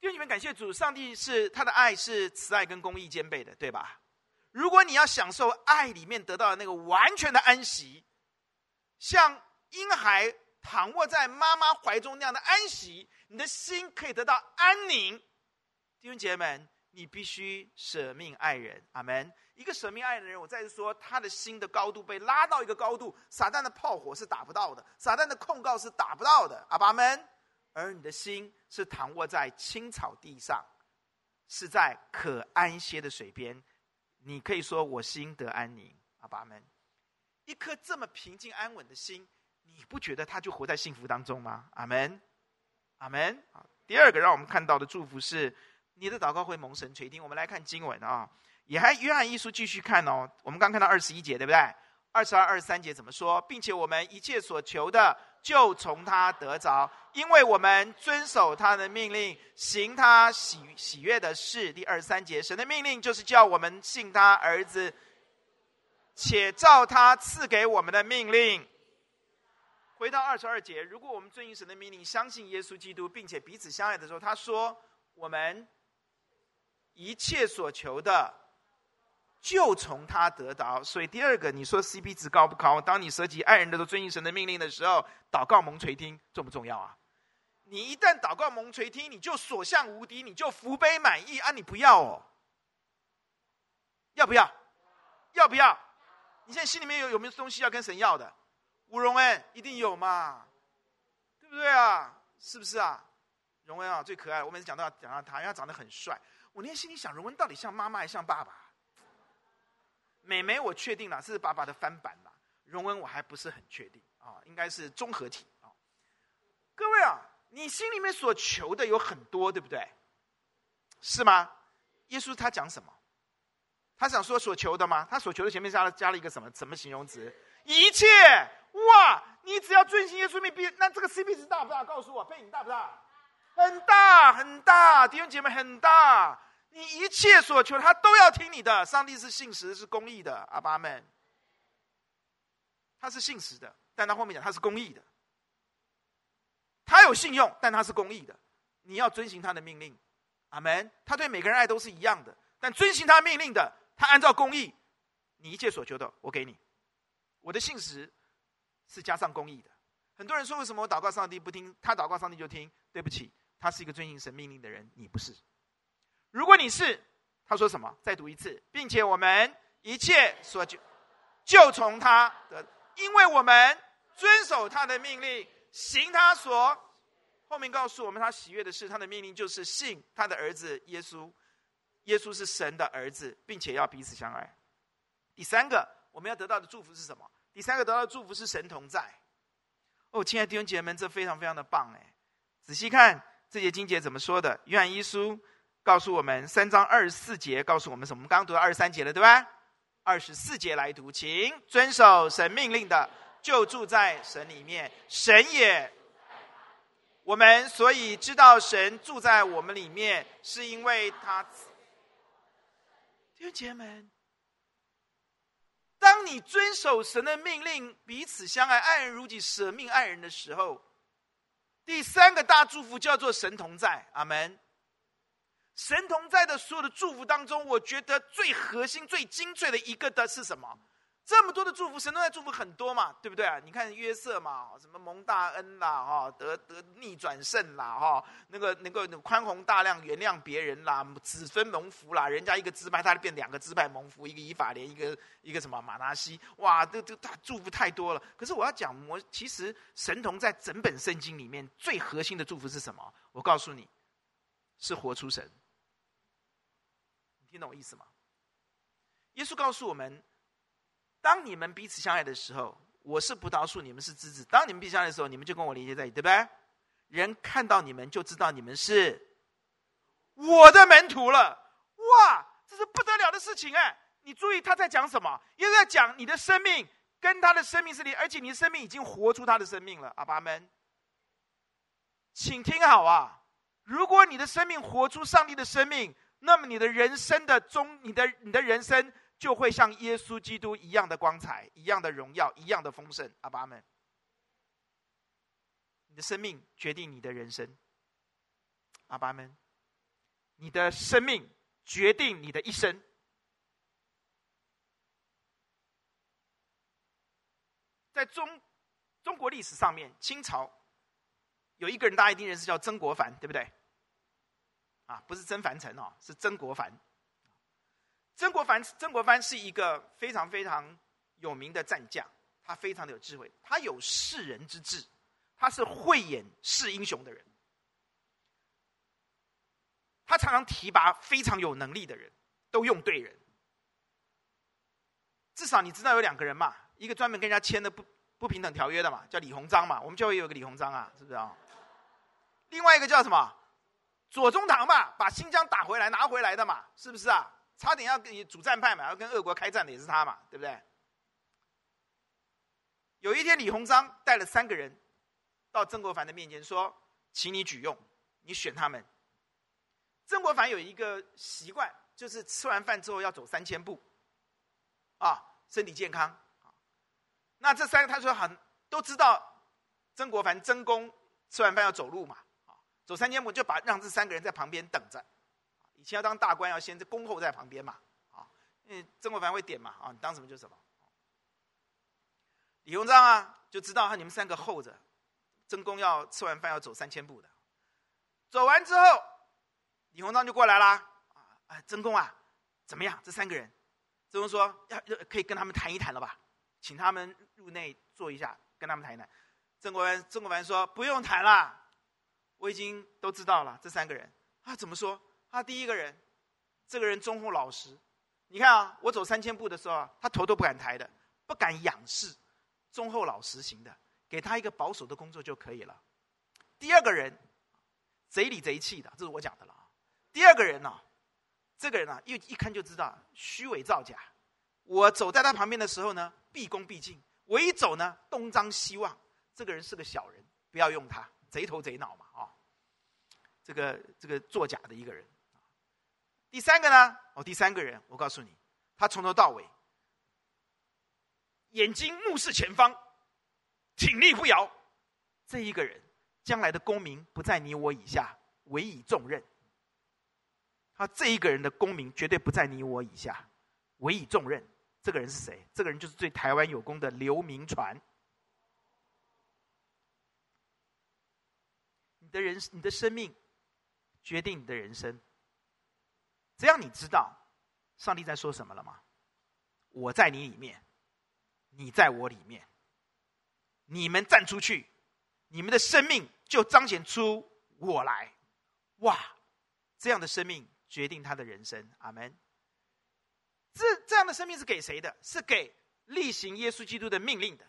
[SPEAKER 2] 弟兄姊妹，感谢主，上帝是他的爱是慈爱跟公义兼备的，对吧？如果你要享受爱里面得到的那个完全的安息，像婴孩躺卧在妈妈怀中那样的安息，你的心可以得到安宁。弟兄姐妹们，你必须舍命爱人，阿门。一个舍命爱人的人，我再次说，他的心的高度被拉到一个高度，撒旦的炮火是打不到的，撒旦的控告是打不到的，阿爸们。而你的心是躺卧在青草地上，是在可安歇的水边。你可以说我心得安宁，阿爸们，一颗这么平静安稳的心，你不觉得他就活在幸福当中吗？阿门，阿门。第二个让我们看到的祝福是，你的祷告会蒙神垂听。我们来看经文啊，也还约翰一书继续看哦。我们刚看到二十一节，对不对？二十二、二十三节怎么说？并且我们一切所求的，就从他得着，因为我们遵守他的命令，行他喜喜悦的事。第二十三节，神的命令就是叫我们信他儿子，且照他赐给我们的命令。回到二十二节，如果我们遵行神的命令，相信耶稣基督，并且彼此相爱的时候，他说我们一切所求的。就从他得到，所以第二个，你说 CP 值高不高？当你舍己爱人的都遵行神的命令的时候，祷告蒙垂听，重不重要啊？你一旦祷告蒙垂听，你就所向无敌，你就福杯满溢啊！你不要哦？要不要？要不要？你现在心里面有有没有东西要跟神要的？吴荣恩一定有嘛？对不对啊？是不是啊？荣恩啊，最可爱。我每次讲到讲到他，因为他长得很帅。我那天心里想，荣恩到底像妈妈还像爸爸？美眉，我确定了是爸爸的翻版了。荣恩，我还不是很确定啊，应该是综合体啊。各位啊，你心里面所求的有很多，对不对？是吗？耶稣他讲什么？他想说所求的吗？他所求的前面加了加了一个什么什么形容词？一切哇！你只要遵行耶稣命，必那这个 CP 值大不大？告诉我，背影大不大？很大很大，弟兄姐妹很大。你一切所求，他都要听你的。上帝是信实，是公义的。阿爸们，他是信实的，但他后面讲他是公义的。他有信用，但他是公义的。你要遵行他的命令。阿门。他对每个人爱都是一样的，但遵行他命令的，他按照公义，你一切所求的，我给你。我的信实是加上公义的。很多人说，为什么我祷告上帝不听？他祷告上帝就听？对不起，他是一个遵行神命令的人，你不是。如果你是，他说什么？再读一次，并且我们一切所就，就从他的，因为我们遵守他的命令，行他所。后面告诉我们，他喜悦的是他的命令，就是信他的儿子耶稣。耶稣是神的儿子，并且要彼此相爱。第三个，我们要得到的祝福是什么？第三个得到的祝福是神同在。哦，亲爱的弟兄姐妹们，这非常非常的棒哎！仔细看这节经节怎么说的？约翰一书。告诉我们三章二十四节，告诉我们什么？我们刚刚读到二十三节了，对吧？二十四节来读，请遵守神命令的，就住在神里面。神也，我们所以知道神住在我们里面，是因为他。弟兄姐妹们，当你遵守神的命令，彼此相爱，爱人如己，舍命爱人的时候，第三个大祝福叫做神同在。阿门。神同在的所有的祝福当中，我觉得最核心、最精粹的一个的是什么？这么多的祝福，神都在祝福很多嘛，对不对啊？你看约瑟嘛，什么蒙大恩啦，哈，得得逆转胜啦，哈，那个能够宽宏大量原谅别人啦，子孙蒙福啦，人家一个支派，他就变两个支派蒙福，一个以法莲，一个一个什么马拿西，哇，这这他祝福太多了。可是我要讲，我其实神童在整本圣经里面最核心的祝福是什么？我告诉你，是活出神。你听懂我意思吗？耶稣告诉我们。当你们彼此相爱的时候，我是葡萄树，你们是枝子。当你们彼此相爱的时候，你们就跟我连接在一起，对不对？人看到你们就知道你们是我的门徒了。哇，这是不得了的事情哎！你注意他在讲什么？因为在讲你的生命跟他的生命是连，而且你的生命已经活出他的生命了。阿爸们，请听好啊！如果你的生命活出上帝的生命，那么你的人生的终，你的你的人生。就会像耶稣基督一样的光彩，一样的荣耀，一样的丰盛。阿爸们，你的生命决定你的人生。阿爸们，你的生命决定你的一生。在中中国历史上面，清朝有一个人，大家一定认识，叫曾国藩，对不对？啊，不是曾凡成哦，是曾国藩。曾国藩，曾国藩是一个非常非常有名的战将，他非常的有智慧，他有识人之智，他是慧眼识英雄的人。他常常提拔非常有能力的人，都用对人。至少你知道有两个人嘛，一个专门跟人家签的不不平等条约的嘛，叫李鸿章嘛，我们教会有个李鸿章啊，是不是啊？另外一个叫什么？左宗棠嘛，把新疆打回来拿回来的嘛，是不是啊？差点要跟你主战派嘛，要跟俄国开战的也是他嘛，对不对？有一天，李鸿章带了三个人到曾国藩的面前说：“请你举用，你选他们。”曾国藩有一个习惯，就是吃完饭之后要走三千步，啊，身体健康。那这三个他说很都知道，曾国藩曾公吃完饭要走路嘛，啊，走三千步就把让这三个人在旁边等着。先要当大官，要先恭候在旁边嘛，啊，因为曾国藩会点嘛，啊，你当什么就什么。李鸿章啊，就知道他你们三个候着，曾公要吃完饭要走三千步的，走完之后，李鸿章就过来啦，啊，曾公啊，怎么样？这三个人，曾公说要要可以跟他们谈一谈了吧，请他们入内坐一下，跟他们谈一谈。曾国藩曾国藩说不用谈了，我已经都知道了，这三个人啊，怎么说？他第一个人，这个人忠厚老实。你看啊，我走三千步的时候啊，他头都不敢抬的，不敢仰视，忠厚老实型的，给他一个保守的工作就可以了。第二个人，贼里贼气的，这是我讲的了啊。第二个人呢，这个人呢，一一看就知道虚伪造假。我走在他旁边的时候呢，毕恭毕敬；我一走呢，东张西望。这个人是个小人，不要用他，贼头贼脑嘛啊。这个这个作假的一个人。第三个呢？哦，第三个人，我告诉你，他从头到尾，眼睛目视前方，挺立不摇。这一个人，将来的功名不在你我以下，委以重任。他这一个人的功名绝对不在你我以下，委以重任。这个人是谁？这个人就是对台湾有功的刘铭传。你的人，你的生命，决定你的人生。这样你知道上帝在说什么了吗？我在你里面，你在我里面，你们站出去，你们的生命就彰显出我来。哇，这样的生命决定他的人生。阿门。这这样的生命是给谁的？是给例行耶稣基督的命令的，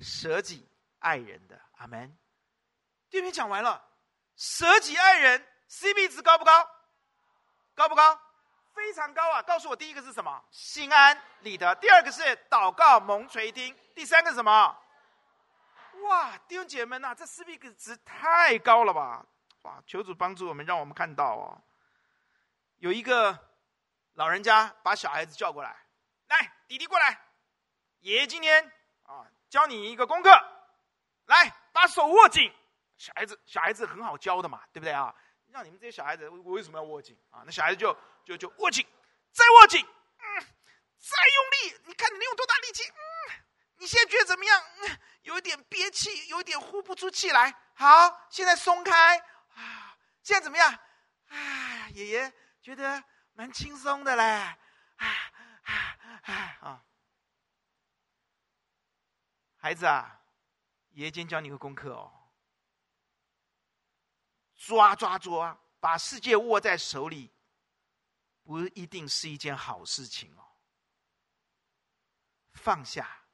[SPEAKER 2] 舍己爱人的。阿门。这篇讲完了，舍己爱人，CP 值高不高？高不高？非常高啊！告诉我，第一个是什么？心安理得。第二个是祷告蒙垂听。第三个是什么？哇，弟兄姐妹们呐、这 speak 值太高了吧！哇，求主帮助我们，让我们看到哦。有一个老人家把小孩子叫过来，来，弟弟过来，爷爷今天啊教你一个功课，来，把手握紧。小孩子，小孩子很好教的嘛，对不对啊？让你们这些小孩子，我为什么要握紧啊？那小孩子就就就握紧，再握紧，嗯，再用力，你看你能用多大力气？嗯，你现在觉得怎么样？嗯，有一点憋气，有一点呼不出气来。好，现在松开啊，现在怎么样？啊，爷爷觉得蛮轻松的嘞，啊啊啊啊！孩子啊，爷爷今天教你个功课哦。抓抓抓，把世界握在手里，不一定是一件好事情哦。放下，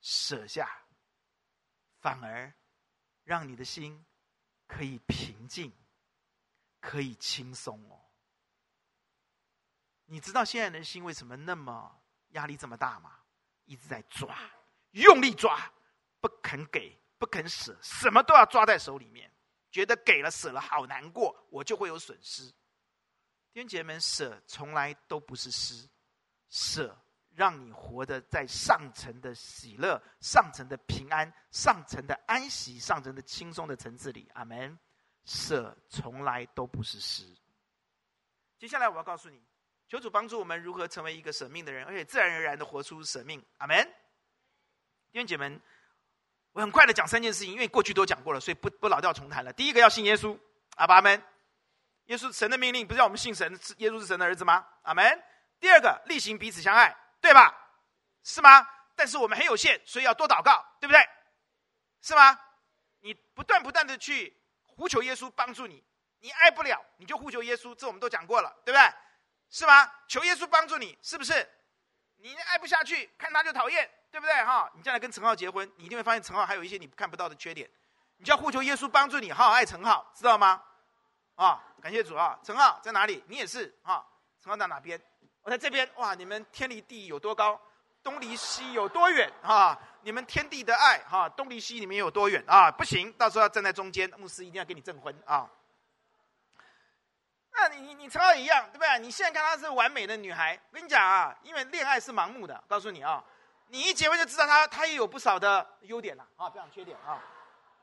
[SPEAKER 2] 舍下，反而让你的心可以平静，可以轻松哦。你知道现在人心为什么那么压力这么大吗？一直在抓，用力抓，不肯给，不肯舍，什么都要抓在手里面。觉得给了舍了好难过，我就会有损失。弟兄姐妹们，舍从来都不是失，舍让你活得在上层的喜乐、上层的平安、上层的安息、上层的轻松的层次里。阿门。舍从来都不是失。接下来我要告诉你，求主帮助我们如何成为一个舍命的人，而且自然而然的活出舍命。阿门。弟兄姐妹们。我很快的讲三件事情，因为过去都讲过了，所以不不老调重弹了。第一个要信耶稣，阿爸们，耶稣神的命令不是让我们信神，耶稣是神的儿子吗？阿门。第二个，例行彼此相爱，对吧？是吗？但是我们很有限，所以要多祷告，对不对？是吗？你不断不断的去呼求耶稣帮助你，你爱不了你就呼求耶稣，这我们都讲过了，对不对？是吗？求耶稣帮助你，是不是？你爱不下去，看他就讨厌。对不对哈？你将来跟陈浩结婚，你一定会发现陈浩还有一些你看不到的缺点。你就要呼求耶稣帮助你，好好爱陈浩，知道吗？啊，感谢主啊！陈浩在哪里？你也是啊。陈浩在哪边？我在这边。哇，你们天离地有多高？东离西有多远？啊，你们天地的爱哈，东离西你们有多远啊？不行，到时候要站在中间，牧师一定要给你证婚啊。那你你你陈浩一样，对不对？你现在看她是完美的女孩，我跟你讲啊，因为恋爱是盲目的，告诉你啊。你一结婚就知道他，他也有不少的优点了啊，不讲缺点啊。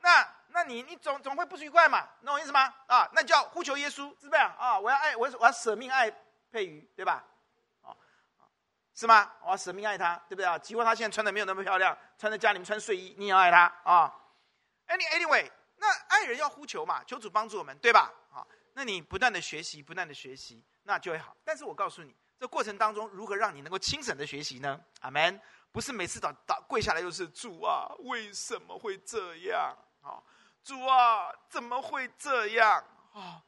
[SPEAKER 2] 那那你你总总会不愉快嘛，懂我意思吗？啊，那叫呼求耶稣，是不是啊？我要爱我要我要舍命爱佩瑜，对吧？啊，是吗？我要舍命爱他，对不对啊？即使他现在穿的没有那么漂亮，穿在家里面穿睡衣，你也要爱他啊。Any anyway，那爱人要呼求嘛，求主帮助我们，对吧？啊，那你不断的学习，不断的学习，那就会好。但是我告诉你，这过程当中如何让你能够轻省的学习呢？阿门。不是每次祷祷跪下来就是主啊，为什么会这样？啊，主啊，怎么会这样？啊，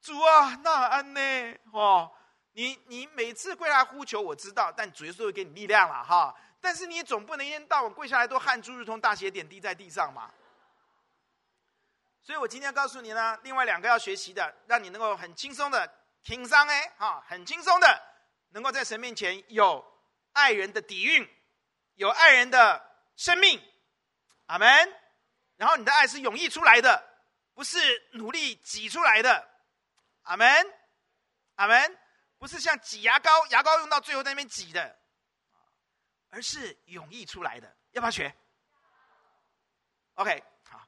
[SPEAKER 2] 主啊，那安呢？哦，你你每次跪下来呼求，我知道，但主耶稣会给你力量了哈。但是你总不能一天到晚跪下来都汗珠如同大血点滴在地上嘛。所以我今天告诉你呢，另外两个要学习的，让你能够很轻松的挺上哎，哈，很轻松的能够在神面前有爱人的底蕴。有爱人的生命，阿门。然后你的爱是涌溢出来的，不是努力挤出来的，阿门，阿门。不是像挤牙膏，牙膏用到最后在那边挤的，而是涌溢出来的。要不要学？OK，好。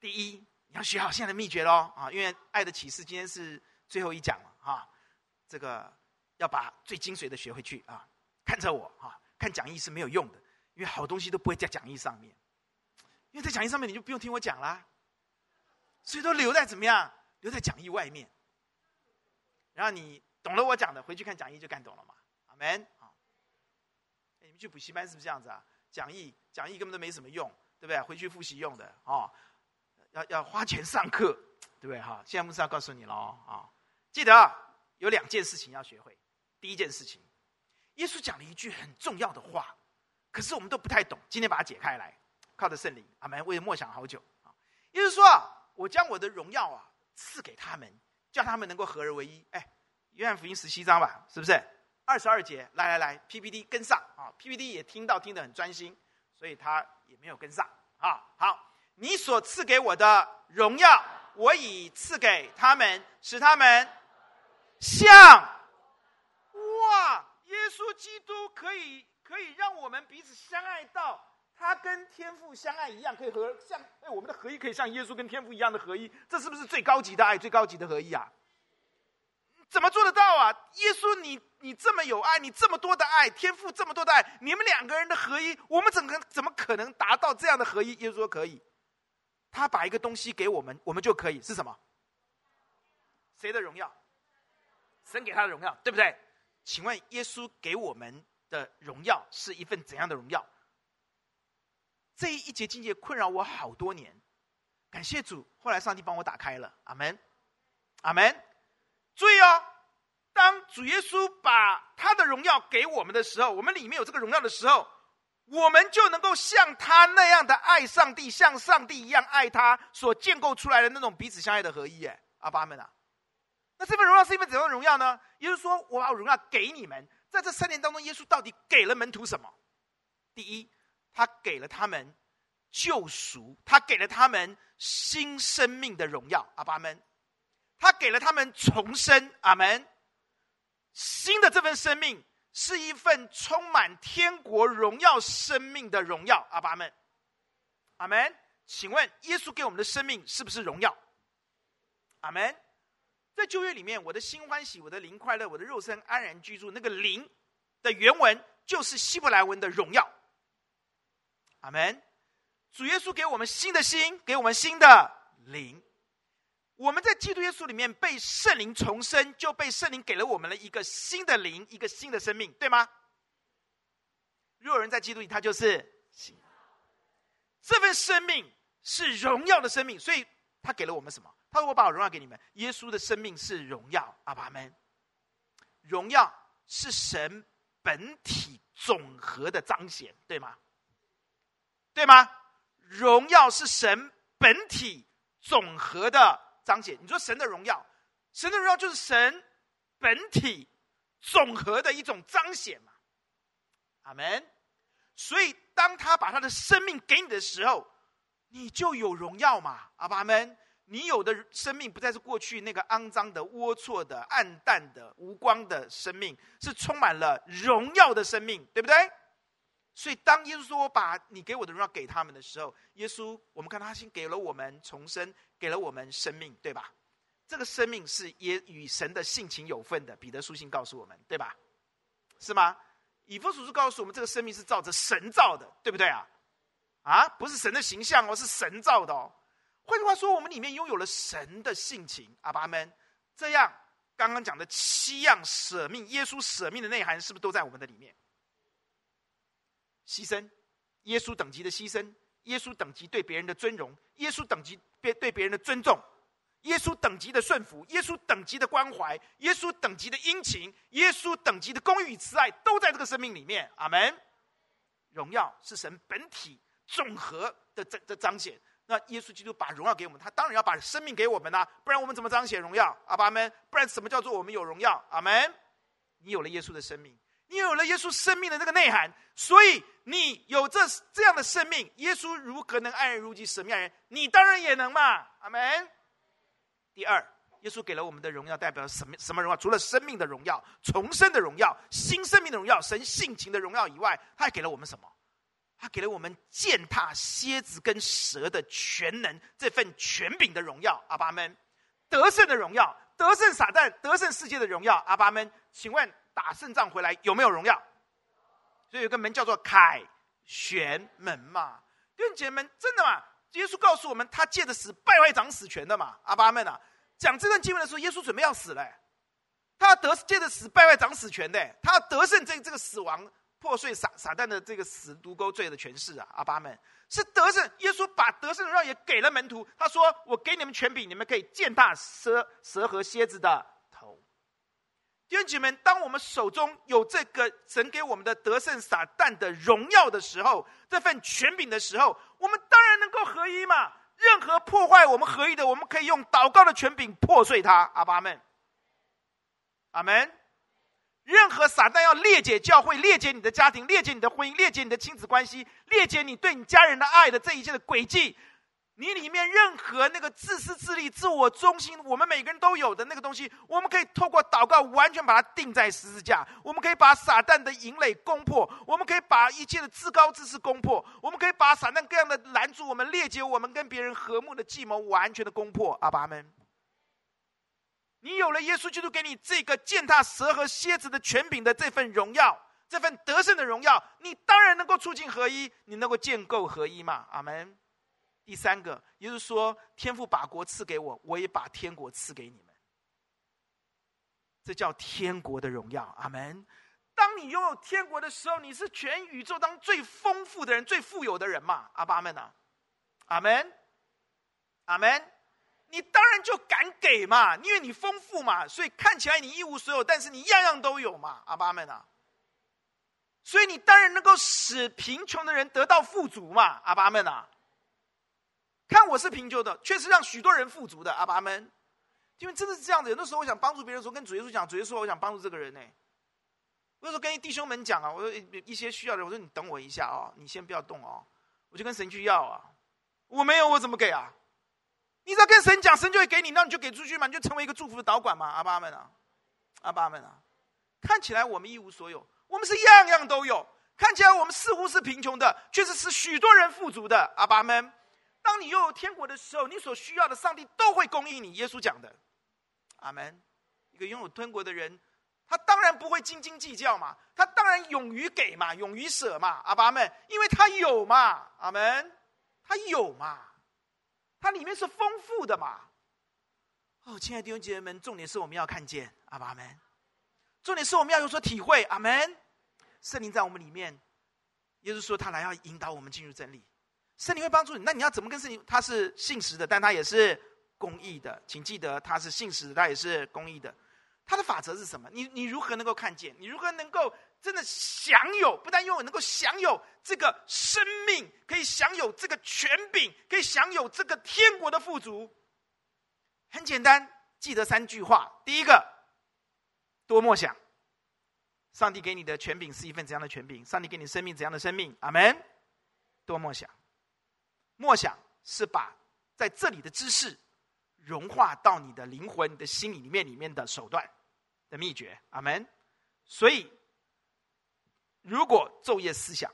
[SPEAKER 2] 第一，你要学好现在的秘诀喽啊！因为爱的启示今天是最后一讲了啊，这个要把最精髓的学回去啊！看着我啊！看讲义是没有用的，因为好东西都不会在讲义上面，因为在讲义上面你就不用听我讲啦，所以都留在怎么样？留在讲义外面。然后你懂了我讲的，回去看讲义就看懂了嘛。阿门。啊，你们去补习班是不是这样子啊？讲义讲义根本都没什么用，对不对？回去复习用的哦，要要花钱上课，对不对？哈，现在牧师要告诉你喽啊，记得有两件事情要学会。第一件事情。耶稣讲了一句很重要的话，可是我们都不太懂。今天把它解开来，靠着圣灵，阿门。为了默想好久啊。耶稣说，我将我的荣耀啊赐给他们，叫他们能够合而为一。哎，约翰福音十七章吧，是不是？二十二节，来来来，PPT 跟上啊，PPT 也听到听得很专心，所以他也没有跟上啊。好，你所赐给我的荣耀，我已赐给他们，使他们像哇。耶稣基督可以可以让我们彼此相爱到他跟天父相爱一样，可以和像哎，我们的合一可以像耶稣跟天父一样的合一，这是不是最高级的爱，最高级的合一啊？怎么做得到啊？耶稣你，你这么有爱，你这么多的爱，天父这么多的爱，你们两个人的合一，我们怎么怎么可能达到这样的合一？耶稣说可以，他把一个东西给我们，我们就可以是什么？谁的荣耀？神给他的荣耀，对不对？请问耶稣给我们的荣耀是一份怎样的荣耀？这一节经节困扰我好多年，感谢主，后来上帝帮我打开了，阿门，阿门。注意哦，当主耶稣把他的荣耀给我们的时候，我们里面有这个荣耀的时候，我们就能够像他那样的爱上帝，像上帝一样爱他所建构出来的那种彼此相爱的合一。哎，阿爸们啊，那这份荣耀是一份怎样的荣耀呢？也就是说，我把我荣耀给你们，在这三年当中，耶稣到底给了门徒什么？第一。他给了他们救赎，他给了他们新生命的荣耀，阿爸们，他给了他们重生，阿门。新的这份生命是一份充满天国荣耀生命的荣耀，阿爸们，阿门。请问耶稣给我们的生命是不是荣耀？阿门。在旧约里面，我的心欢喜，我的灵快乐，我的肉身安然居住，那个灵的原文就是希伯来文的荣耀。阿门！主耶稣给我们新的心，给我们新的灵。我们在基督耶稣里面被圣灵重生，就被圣灵给了我们了一个新的灵，一个新的生命，对吗？若有人在基督里，他就是。这份生命是荣耀的生命，所以他给了我们什么？他说：“我把我荣耀给你们。”耶稣的生命是荣耀，阿爸们。荣耀是神本体总和的彰显，对吗？对吗？荣耀是神本体总和的彰显。你说神的荣耀，神的荣耀就是神本体总和的一种彰显嘛？阿门。所以，当他把他的生命给你的时候，你就有荣耀嘛？阿爸们，你有的生命不再是过去那个肮脏的、龌龊的、暗淡的、无光的生命，是充满了荣耀的生命，对不对？所以，当耶稣说“我把你给我的荣耀给他们”的时候，耶稣，我们看他先给了我们重生，给了我们生命，对吧？这个生命是也与神的性情有份的。彼得书信告诉我们，对吧？是吗？以弗所书告诉我们，这个生命是照着神造的，对不对啊？啊，不是神的形象哦，是神造的哦。换句话说，我们里面拥有了神的性情，阿爸们。这样，刚刚讲的七样舍命，耶稣舍命的内涵，是不是都在我们的里面？牺牲，耶稣等级的牺牲，耶稣等级对别人的尊荣，耶稣等级别对别人的尊重，耶稣等级的顺服，耶稣等级的关怀，耶稣等级的殷勤，耶稣等级的公义与慈爱，都在这个生命里面。阿门。荣耀是神本体总和的这这彰显。那耶稣基督把荣耀给我们，他当然要把生命给我们呐、不然我们怎么彰显荣耀？阿爸们，不然什么叫做我们有荣耀？阿门。你有了耶稣的生命。你有了耶稣生命的那个内涵，所以你有这这样的生命。耶稣如何能爱人如己，什么样人？你当然也能嘛，阿门。第二，耶稣给了我们的荣耀，代表什么？什么荣耀？除了生命的荣耀、重生的荣耀、新生命的荣耀、神性情的荣耀以外，他还给了我们什么？他给了我们践踏蝎子跟蛇的全能，这份权柄的荣耀，阿爸们。得胜的荣耀，得胜撒旦，得胜世界的荣耀，阿爸们。请问？打胜仗回来有没有荣耀？所以有个门叫做凯旋门嘛。弟兄姐妹们，真的嘛？耶稣告诉我们，他借着死败坏掌死权的嘛。阿爸们啊，讲这段经文的时候，耶稣准备要死了，他要得借着死败坏掌死权的，他要得胜这这个死亡破碎撒撒旦的这个死毒钩罪的权势啊。阿爸们是得胜，耶稣把得胜的荣耀也给了门徒，他说：“我给你们权柄，你们可以践踏蛇蛇和蝎子的头。”弟兄姐妹们，当我们手中有这个神给我们的得胜撒旦的荣耀的时候，这份权柄的时候，我们当然能够合一嘛。任何破坏我们合一的，我们可以用祷告的权柄破碎它。阿爸们，阿门。任何撒旦要裂解教会、裂解你的家庭、裂解你的婚姻、裂解你的亲子关系、裂解你对你家人的爱的这一切的诡计，你里面任何那个自私自利、自我中心，我们每个人都有的那个东西，我们可以透过祷告完全把它钉在十字架。我们可以把撒旦的营垒攻破，我们可以把一切的自高自视攻破，我们可以把撒旦各样的拦阻我们、裂解我们跟别人和睦的计谋完全的攻破。阿爸们，你有了耶稣基督给你这个践踏蛇和蝎子的权柄的这份荣耀，这份得胜的荣耀，你当然能够促进合一，你能够建构合一嘛？阿门。第三个，也就是说，天父把国赐给我，我也把天国赐给你们。这叫天国的荣耀，阿门。当你拥有天国的时候，你是全宇宙当最丰富的人，最富有的人嘛，阿爸们啊，阿门，阿门。你当然就敢给嘛，因为你丰富嘛，所以看起来你一无所有，但是你样样都有嘛，阿爸们啊。所以你当然能够使贫穷的人得到富足嘛，阿爸们啊。看我是贫穷的，却是让许多人富足的，阿爸们，因为真的是这样子。有的时候我想帮助别人的时候，跟主耶稣讲，主耶稣，我想帮助这个人呢。我有时候跟弟兄们讲啊，我说一些需要的人，我说你等我一下啊，你先不要动哦，我就跟神去要啊。我没有，我怎么给啊？你只要跟神讲，神就会给你，那你就给出去嘛，你就成为一个祝福的导管嘛，阿爸们啊，阿爸们啊。看起来我们一无所有，我们是样样都有。看起来我们似乎是贫穷的，却是许多人富足的，阿爸们。当你拥有天国的时候，你所需要的，上帝都会供应你。耶稣讲的，阿门。一个拥有天国的人，他当然不会斤斤计较嘛，他当然勇于给嘛，勇于舍嘛，阿爸们，因为他有嘛，阿门，他有嘛，它里面是丰富的嘛。哦，亲爱的弟兄姐妹们，重点是我们要看见，阿爸们，重点是我们要有所体会，阿门。圣灵在我们里面，耶稣说他来要引导我们进入真理。圣灵会帮助你，那你要怎么跟圣灵？他是信实的，但他也是公义的。请记得，他是信实的，他也是公义的。他的法则是什么？你你如何能够看见？你如何能够真的享有？不但拥有，能够享有这个生命，可以享有这个权柄，可以享有这个天国的富足。很简单，记得三句话：第一个，多默想，上帝给你的权柄是一份怎样的权柄？上帝给你生命怎样的生命？阿门。多默想。默想是把在这里的知识融化到你的灵魂、你的心里里面里面的手段的秘诀，阿门。所以，如果昼夜思想，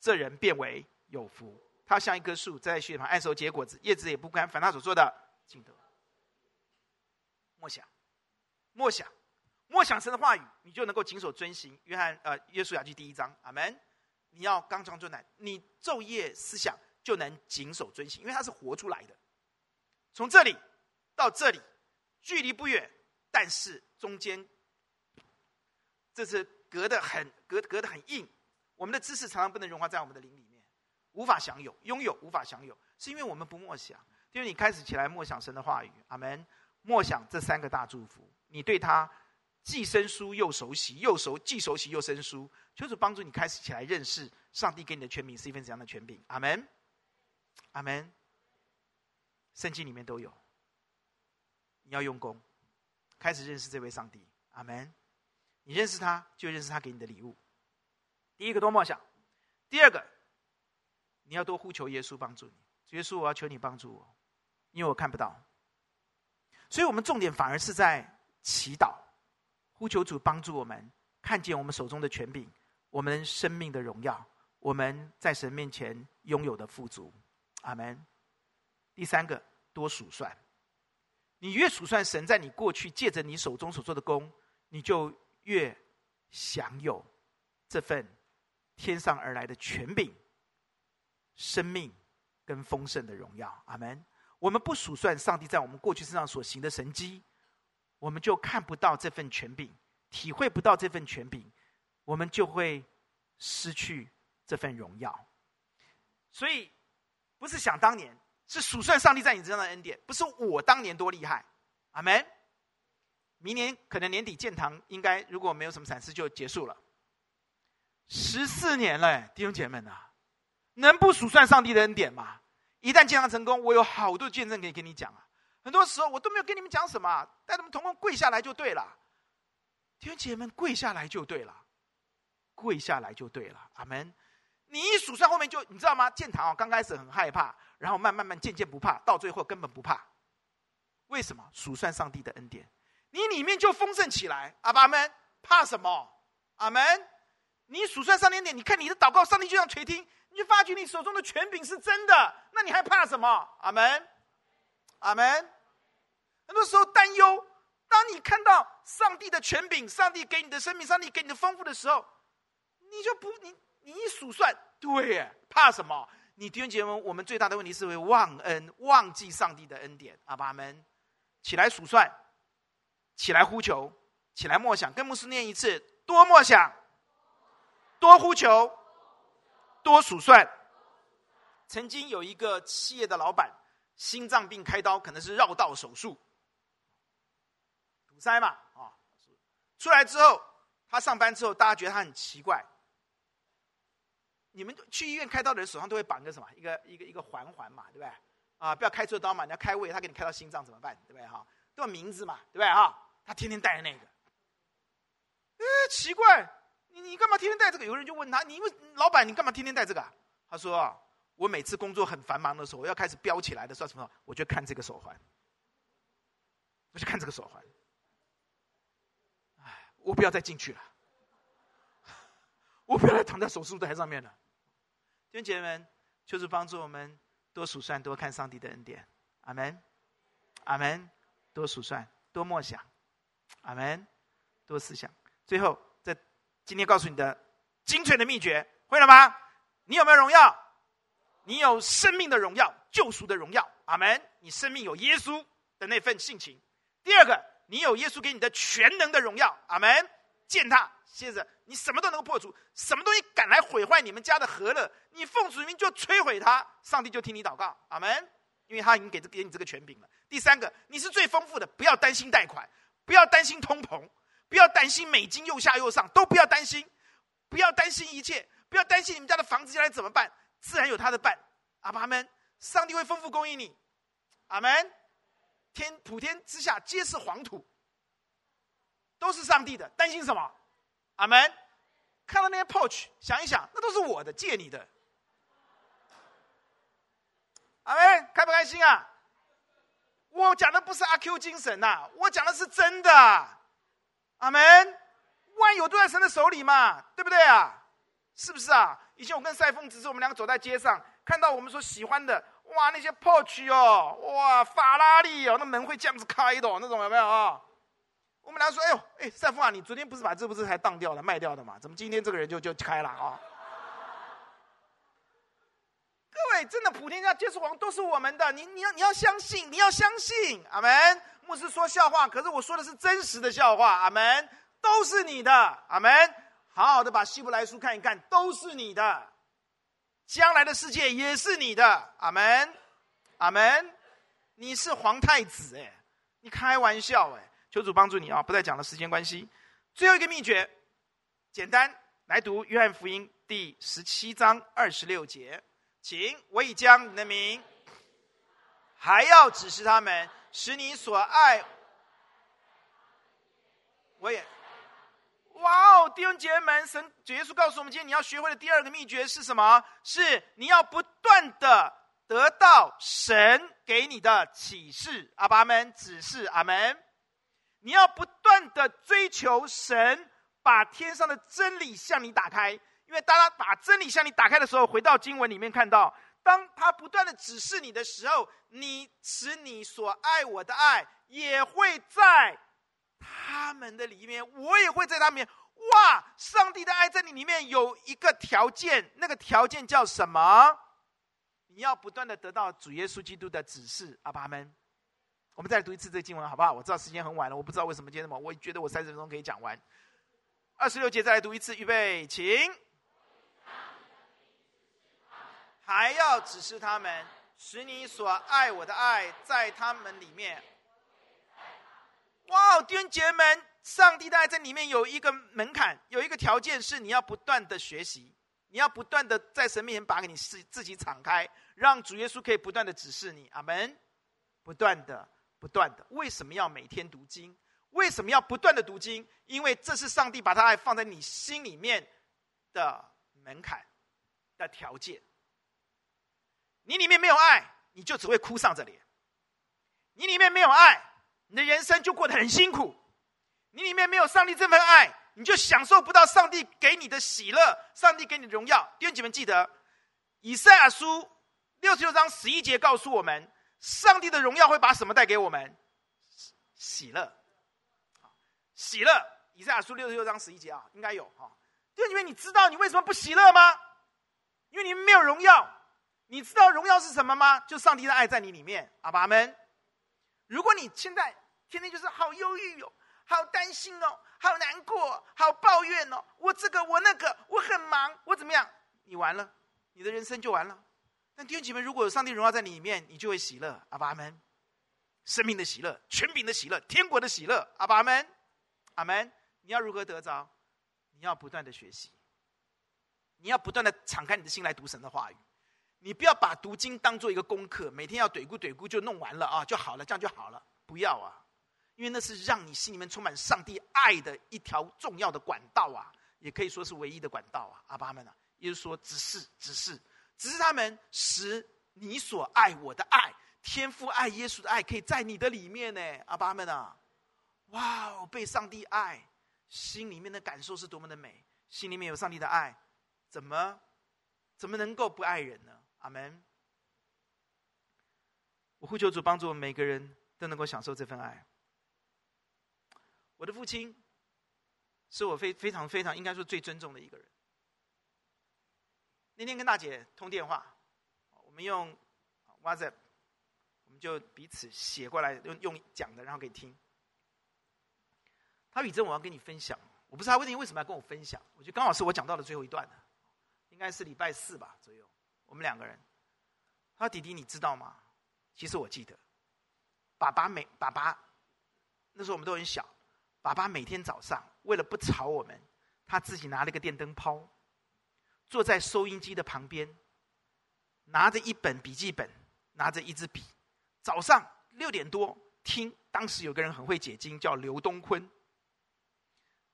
[SPEAKER 2] 这人变为有福。他像一棵树在血旁，按时结果子，叶子也不干。凡他所做的，尽得。默想，默想，默想神的话语，你就能够谨守遵行。约翰呃，约书亚记第一章，阿门。你要刚强壮胆，你昼夜思想。就能谨守遵行，因为他是活出来的。从这里到这里，距离不远，但是中间这是隔得很隔隔得很硬。我们的知识常常不能融化在我们的灵里面，无法享有，拥有无法享有，是因为我们不默想。因为你开始起来默想神的话语，阿门。默想这三个大祝福，你对他既生疏又熟悉，又熟既熟悉又生疏，就是帮助你开始起来认识上帝给你的权柄是一份怎样的权柄，阿门。阿门。圣经里面都有，你要用功，开始认识这位上帝。阿门。你认识他，就认识他给你的礼物。第一个多默想，第二个，你要多呼求耶稣帮助你。耶稣，我要求你帮助我，因为我看不到。所以我们重点反而是在祈祷，呼求主帮助我们看见我们手中的权柄，我们生命的荣耀，我们在神面前拥有的富足。阿门。第三个，多数算。你越数算神在你过去借着你手中所做的工，你就越享有这份天上而来的权柄、生命跟丰盛的荣耀。阿门。我们不数算上帝在我们过去身上所行的神迹，我们就看不到这份权柄，体会不到这份权柄，我们就会失去这份荣耀。所以。不是想当年，是数算上帝在你身上的恩典。不是我当年多厉害，阿门。明年可能年底建堂，应该如果没有什么闪失就结束了。十四年了，弟兄姐妹们啊，能不数算上帝的恩典吗？一旦建堂成功，我有好多见证可以跟你讲啊。很多时候我都没有跟你们讲什么，带他们同工跪下来就对了。弟兄姐妹们，跪下来就对了，跪下来就对了，阿门。你一数算后面就你知道吗？建堂啊，刚开始很害怕，然后慢慢慢渐渐不怕，到最后根本不怕。为什么？数算上帝的恩典，你里面就丰盛起来。阿爸们，怕什么？阿门。你数算上帝恩典，你看你的祷告，上帝就像垂听，你就发觉你手中的权柄是真的，那你还怕什么？阿门，阿门。很多时候担忧，当你看到上帝的权柄，上帝给你的生命，上帝给你的丰富的时候，你就不你你一数算，对，怕什么？你弟兄姐妹，我们最大的问题是会忘恩，忘记上帝的恩典。阿爸们，起来数算，起来呼求，起来默想，跟牧师念一次，多默想。多呼求，多数算。曾经有一个企业的老板，心脏病开刀，可能是绕道手术，堵塞嘛啊。出来之后，他上班之后，大家觉得他很奇怪。你们去医院开刀的人手上都会绑个什么？一个一个一个环环嘛，对不对？啊，不要开错刀嘛，你要开胃，他给你开到心脏怎么办？对不对？哈，都有名字嘛，对不对？哈，他天天戴着那个。哎，奇怪。你你干嘛天天戴这个？有人就问他：“你为老板，你干嘛天天戴这个？”他说：“我每次工作很繁忙的时候，我要开始飙起来的时候，什么？我就看这个手环，我就看这个手环。哎，我不要再进去了，我不要再躺在手术台上面了。”弟兄姐妹们，就是帮助我们多数算，多看上帝的恩典。阿门，阿门。多数算，多默想。阿门，多思想。最后。这今天告诉你的精粹的秘诀，会了吗？你有没有荣耀？你有生命的荣耀，救赎的荣耀。阿门。你生命有耶稣的那份性情。第二个，你有耶稣给你的全能的荣耀。阿门。践踏，接着你什么都能够破除，什么东西敢来毁坏你们家的和乐，你奉主名就摧毁他，上帝就听你祷告。阿门。因为他已经给这给你这个权柄了。第三个，你是最丰富的，不要担心贷款，不要担心通膨。不要担心美金又下又上，都不要担心，不要担心一切，不要担心你们家的房子将来怎么办，自然有他的办。阿爸们，上帝会丰富供应你。阿门。天普天之下皆是黄土，都是上帝的，担心什么？阿门。看到那些 pouch，想一想，那都是我的，借你的。阿门，开不开心啊？我讲的不是阿 Q 精神呐、啊，我讲的是真的。阿门，万有都在神的手里嘛，对不对啊？是不是啊？以前我跟赛凤只是我们两个走在街上，看到我们所喜欢的，哇，那些跑车哦，哇，法拉利哦，那门会这样子开的哦，那种有没有啊？我们俩说，哎呦，哎，赛凤啊，你昨天不是把这部车才当掉了，卖掉的嘛？怎么今天这个人就就开了啊？各位，真的普天下皆是王，都是我们的，你你要你要相信，你要相信，阿门。牧师说笑话，可是我说的是真实的笑话。阿门，都是你的。阿门，好好的把希伯来书看一看，都是你的。将来的世界也是你的。阿门，阿门。你是皇太子哎，你开玩笑哎！求主帮助你啊！不再讲了，时间关系。最后一个秘诀，简单来读约翰福音第十七章二十六节，请我已将你的名，还要指示他们。使你所爱，我也，哇哦！弟兄姐妹们，神主耶稣告诉我们，今天你要学会的第二个秘诀是什么？是你要不断的得到神给你的启示，阿爸们指示，阿门。你要不断的追求神把天上的真理向你打开，因为当他把真理向你打开的时候，回到经文里面看到。当他不断的指示你的时候，你使你所爱我的爱也会在他们的里面，我也会在他们里面。哇！上帝的爱在你里面有一个条件，那个条件叫什么？你要不断的得到主耶稣基督的指示。阿爸们，我们再来读一次这个经文好不好？我知道时间很晚了，我不知道为什么今天那么，我觉得我三十分钟可以讲完。二十六节再来读一次，预备，请。还要指示他们，使你所爱我的爱在他们里面。哇，弟兄姐妹们，上帝的爱在里面有一个门槛，有一个条件是你要不断的学习，你要不断的在神面前把你自自己敞开，让主耶稣可以不断的指示你。阿门。不断的，不断的。为什么要每天读经？为什么要不断的读经？因为这是上帝把他爱放在你心里面的门槛。的条件。你里面没有爱，你就只会哭丧着脸；你里面没有爱，你的人生就过得很辛苦；你里面没有上帝这份爱，你就享受不到上帝给你的喜乐，上帝给你的荣耀。弟兄姐妹，记得以赛亚书六十六章十一节告诉我们，上帝的荣耀会把什么带给我们？喜乐，喜乐。以赛亚书六十六章十一节啊，应该有哈。弟兄姐妹，你知道你为什么不喜乐吗？因为你没有荣耀。你知道荣耀是什么吗？就上帝的爱在你里面，阿爸们。如果你现在天天就是好忧郁哦，好担心哦，好难过，好抱怨哦，我这个我那个，我很忙，我怎么样？你完了，你的人生就完了。但弟兄姐妹，如果有上帝荣耀在你里面，你就会喜乐，阿爸们。生命的喜乐，权柄的喜乐，天国的喜乐，阿爸们，阿门。你要如何得着？你要不断的学习，你要不断的敞开你的心来读神的话语。你不要把读经当做一个功课，每天要怼咕怼咕就弄完了啊就好了，这样就好了。不要啊，因为那是让你心里面充满上帝爱的一条重要的管道啊，也可以说是唯一的管道啊。阿爸们啊，也就说，只是，只是，只是他们使你所爱我的爱，天父爱耶稣的爱，可以在你的里面呢。阿爸们啊，哇哦，被上帝爱，心里面的感受是多么的美。心里面有上帝的爱，怎么怎么能够不爱人呢？阿门！我呼求主帮助我们每个人都能够享受这份爱。我的父亲是我非非常非常应该说最尊重的一个人。那天跟大姐通电话，我们用 WhatsApp，我们就彼此写过来，用用讲的，然后给听。他语正我要跟你分享，我不知道他问你为什么要跟我分享，我觉得刚好是我讲到的最后一段的，应该是礼拜四吧左右。我们两个人，他说：“弟弟，你知道吗？其实我记得，爸爸每爸爸那时候我们都很小，爸爸每天早上为了不吵我们，他自己拿了个电灯泡，坐在收音机的旁边，拿着一本笔记本，拿着一支笔，早上六点多听。当时有个人很会解经，叫刘东坤，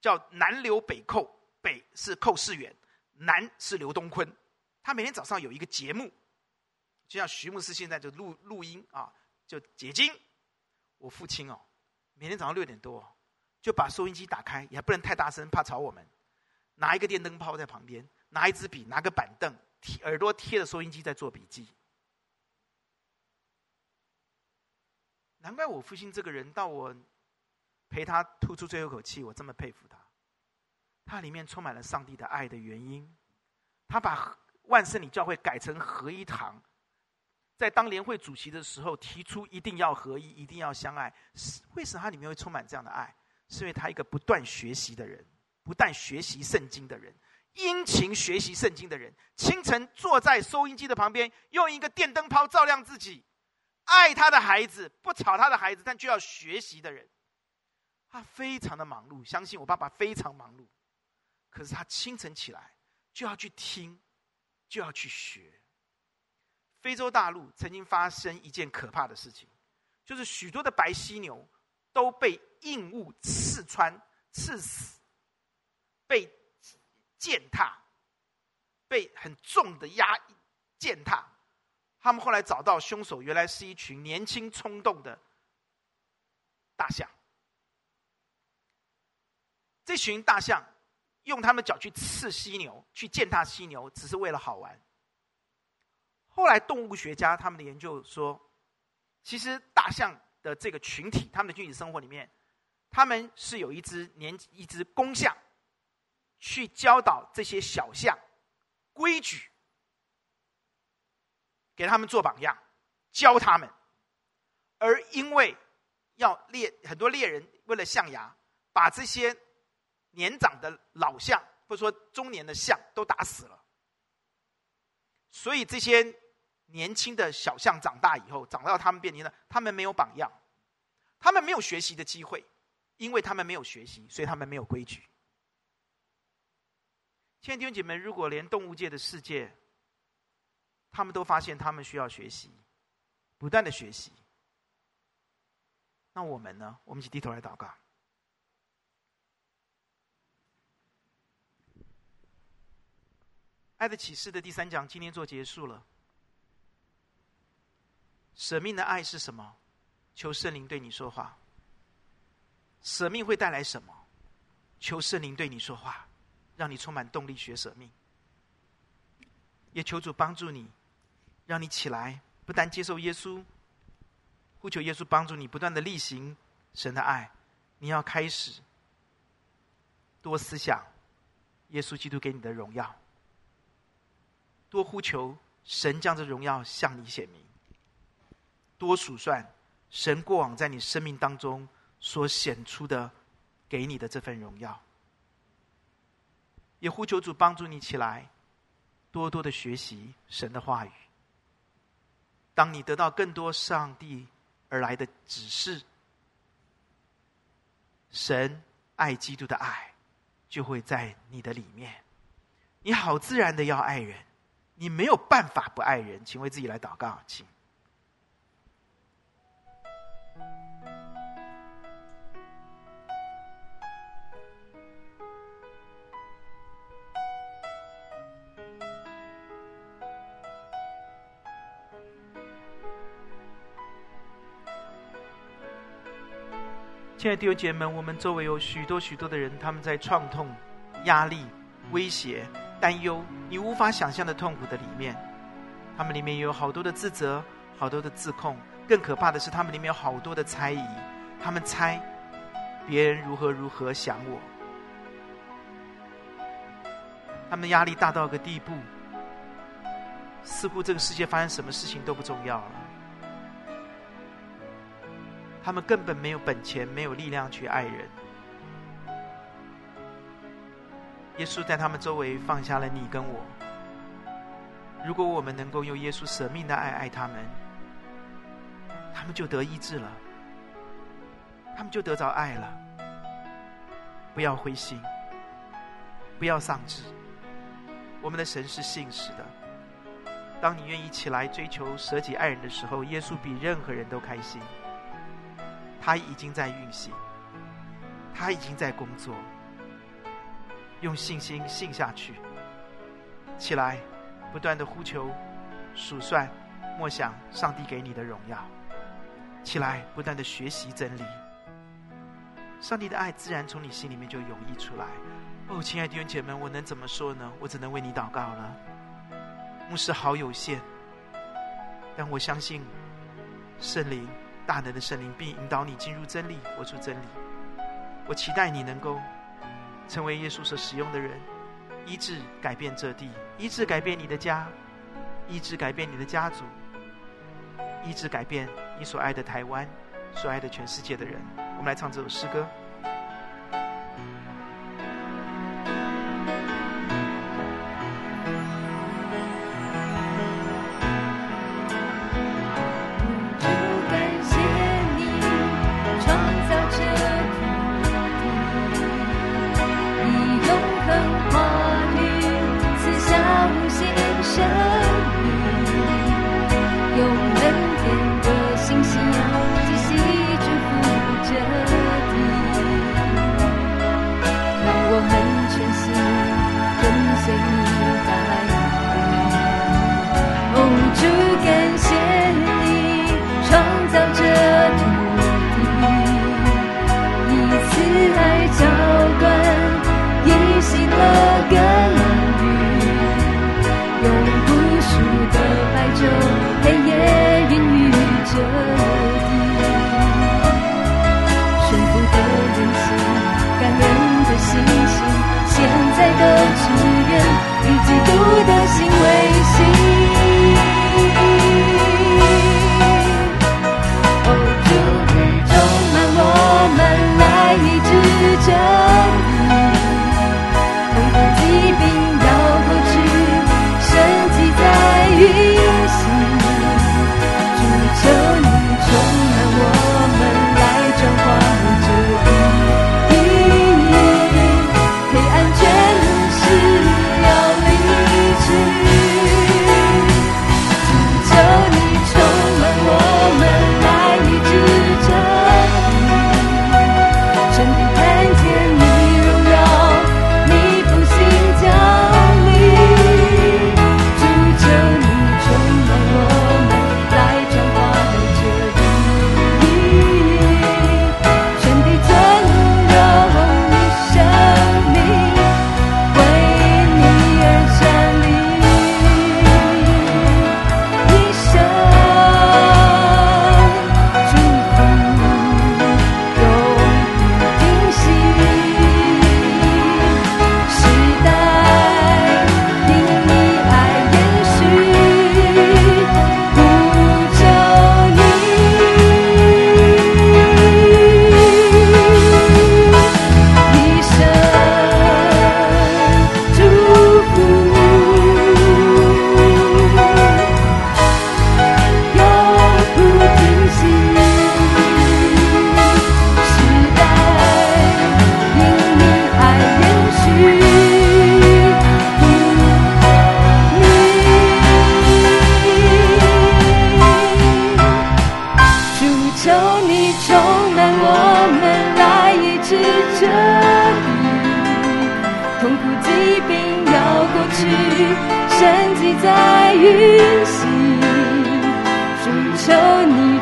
[SPEAKER 2] 叫南刘北寇，北是寇世远，南是刘东坤。”他每天早上有一个节目，就像徐牧师现在就录录音啊，就解经。我父亲哦，每天早上六点多就把收音机打开，也不能太大声，怕吵我们。拿一个电灯泡在旁边，拿一支笔，拿个板凳，贴耳朵贴着收音机在做笔记。难怪我父亲这个人，到我陪他吐出最后口气，我这么佩服他。他里面充满了上帝的爱的原因，他把。万圣礼教会改成合一堂，在当联会主席的时候提出一定要合一，一定要相爱。是为什么他里面会充满这样的爱？是因为他一个不断学习的人，不但学习圣经的人，殷勤学习圣经的人。清晨坐在收音机的旁边，用一个电灯泡照亮自己，爱他的孩子，不吵他的孩子，但就要学习的人。他非常的忙碌，相信我爸爸非常忙碌，可是他清晨起来就要去听。就要去学。非洲大陆曾经发生一件可怕的事情，就是许多的白犀牛都被硬物刺穿、刺死，被践踏，被很重的压践踏。他们后来找到凶手，原来是一群年轻冲动的大象。这群大象。用他们脚去刺犀牛，去践踏犀牛，只是为了好玩。后来动物学家他们的研究说，其实大象的这个群体，他们的群体生活里面，他们是有一只年一只公象，去教导这些小象规矩，给他们做榜样，教他们。而因为要猎很多猎人为了象牙，把这些。年长的老象，或者说中年的象，都打死了。所以这些年轻的小象长大以后，长到他们变年了，他们没有榜样，他们没有学习的机会，因为他们没有学习，所以他们没有规矩。亲爱的弟兄姐妹，如果连动物界的世界，他们都发现他们需要学习，不断的学习，那我们呢？我们一起低头来祷告。爱的启示的第三讲今天做结束了。舍命的爱是什么？求圣灵对你说话。舍命会带来什么？求圣灵对你说话，让你充满动力学舍命。也求主帮助你，让你起来，不但接受耶稣，呼求耶稣帮助你，不断的力行神的爱。你要开始多思想耶稣基督给你的荣耀。多呼求神将这荣耀向你显明，多数算神过往在你生命当中所显出的给你的这份荣耀，也呼求主帮助你起来，多多的学习神的话语。当你得到更多上帝而来的指示，神爱基督的爱就会在你的里面，你好自然的要爱人。你没有办法不爱人，请为自己来祷告，请。亲爱的弟兄姐妹们，我们周围有许多许多的人，他们在创痛、压力、威胁。担忧，你无法想象的痛苦的里面，他们里面有好多的自责，好多的自控。更可怕的是，他们里面有好多的猜疑。他们猜别人如何如何想我，他们压力大到一个地步，似乎这个世界发生什么事情都不重要了。他们根本没有本钱，没有力量去爱人。耶稣在他们周围放下了你跟我。如果我们能够用耶稣舍命的爱爱他们，他们就得医治了，他们就得着爱了。不要灰心，不要丧志。我们的神是信实的。当你愿意起来追求舍己爱人的时候，耶稣比任何人都开心。他已经在运行，他已经在工作。用信心信下去，起来，不断的呼求、数算、默想上帝给你的荣耀。起来，不断的学习真理，上帝的爱自然从你心里面就涌溢出来。哦，亲爱的弟兄姐妹们，我能怎么说呢？我只能为你祷告了。牧师好有限，但我相信圣灵大能的圣灵必引导你进入真理，活出真理。我期待你能够。成为耶稣所使用的人，医治改变这地，医治改变你的家，医治改变你的家族，医治改变你所爱的台湾，所爱的全世界的人。我们来唱这首诗歌。
[SPEAKER 3] 去，神迹在运行。追求你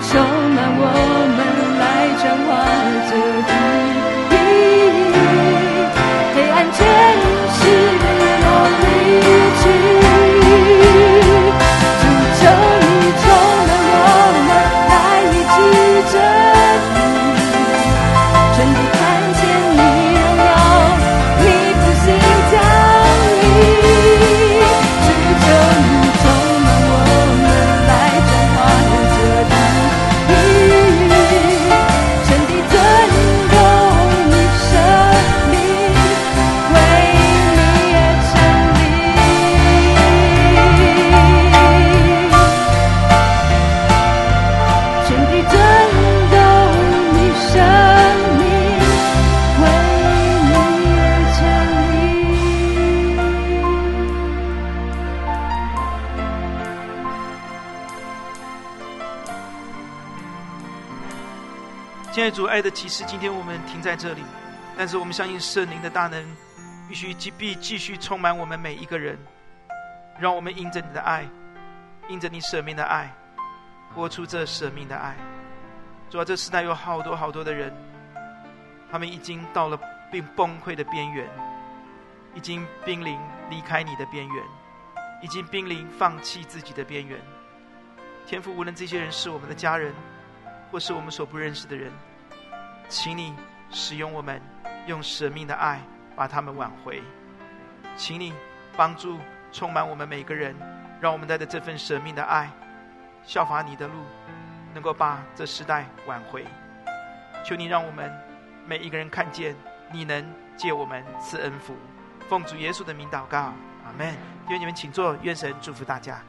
[SPEAKER 2] 爱的启示，今天我们停在这里，但是我们相信圣灵的大能，必须继必继续充满我们每一个人，让我们因着你的爱，因着你舍命的爱，活出这舍命的爱。主啊，这时代有好多好多的人，他们已经到了并崩溃的边缘，已经濒临离开你的边缘，已经濒临放弃自己的边缘。天父，无论这些人是我们的家人，或是我们所不认识的人。请你使用我们，用舍命的爱把他们挽回。请你帮助充满我们每个人，让我们带着这份舍命的爱，效法你的路，能够把这时代挽回。求你让我们每一个人看见，你能借我们赐恩福。奉主耶稣的名祷告，阿门。愿你们，请坐，愿神祝福大家。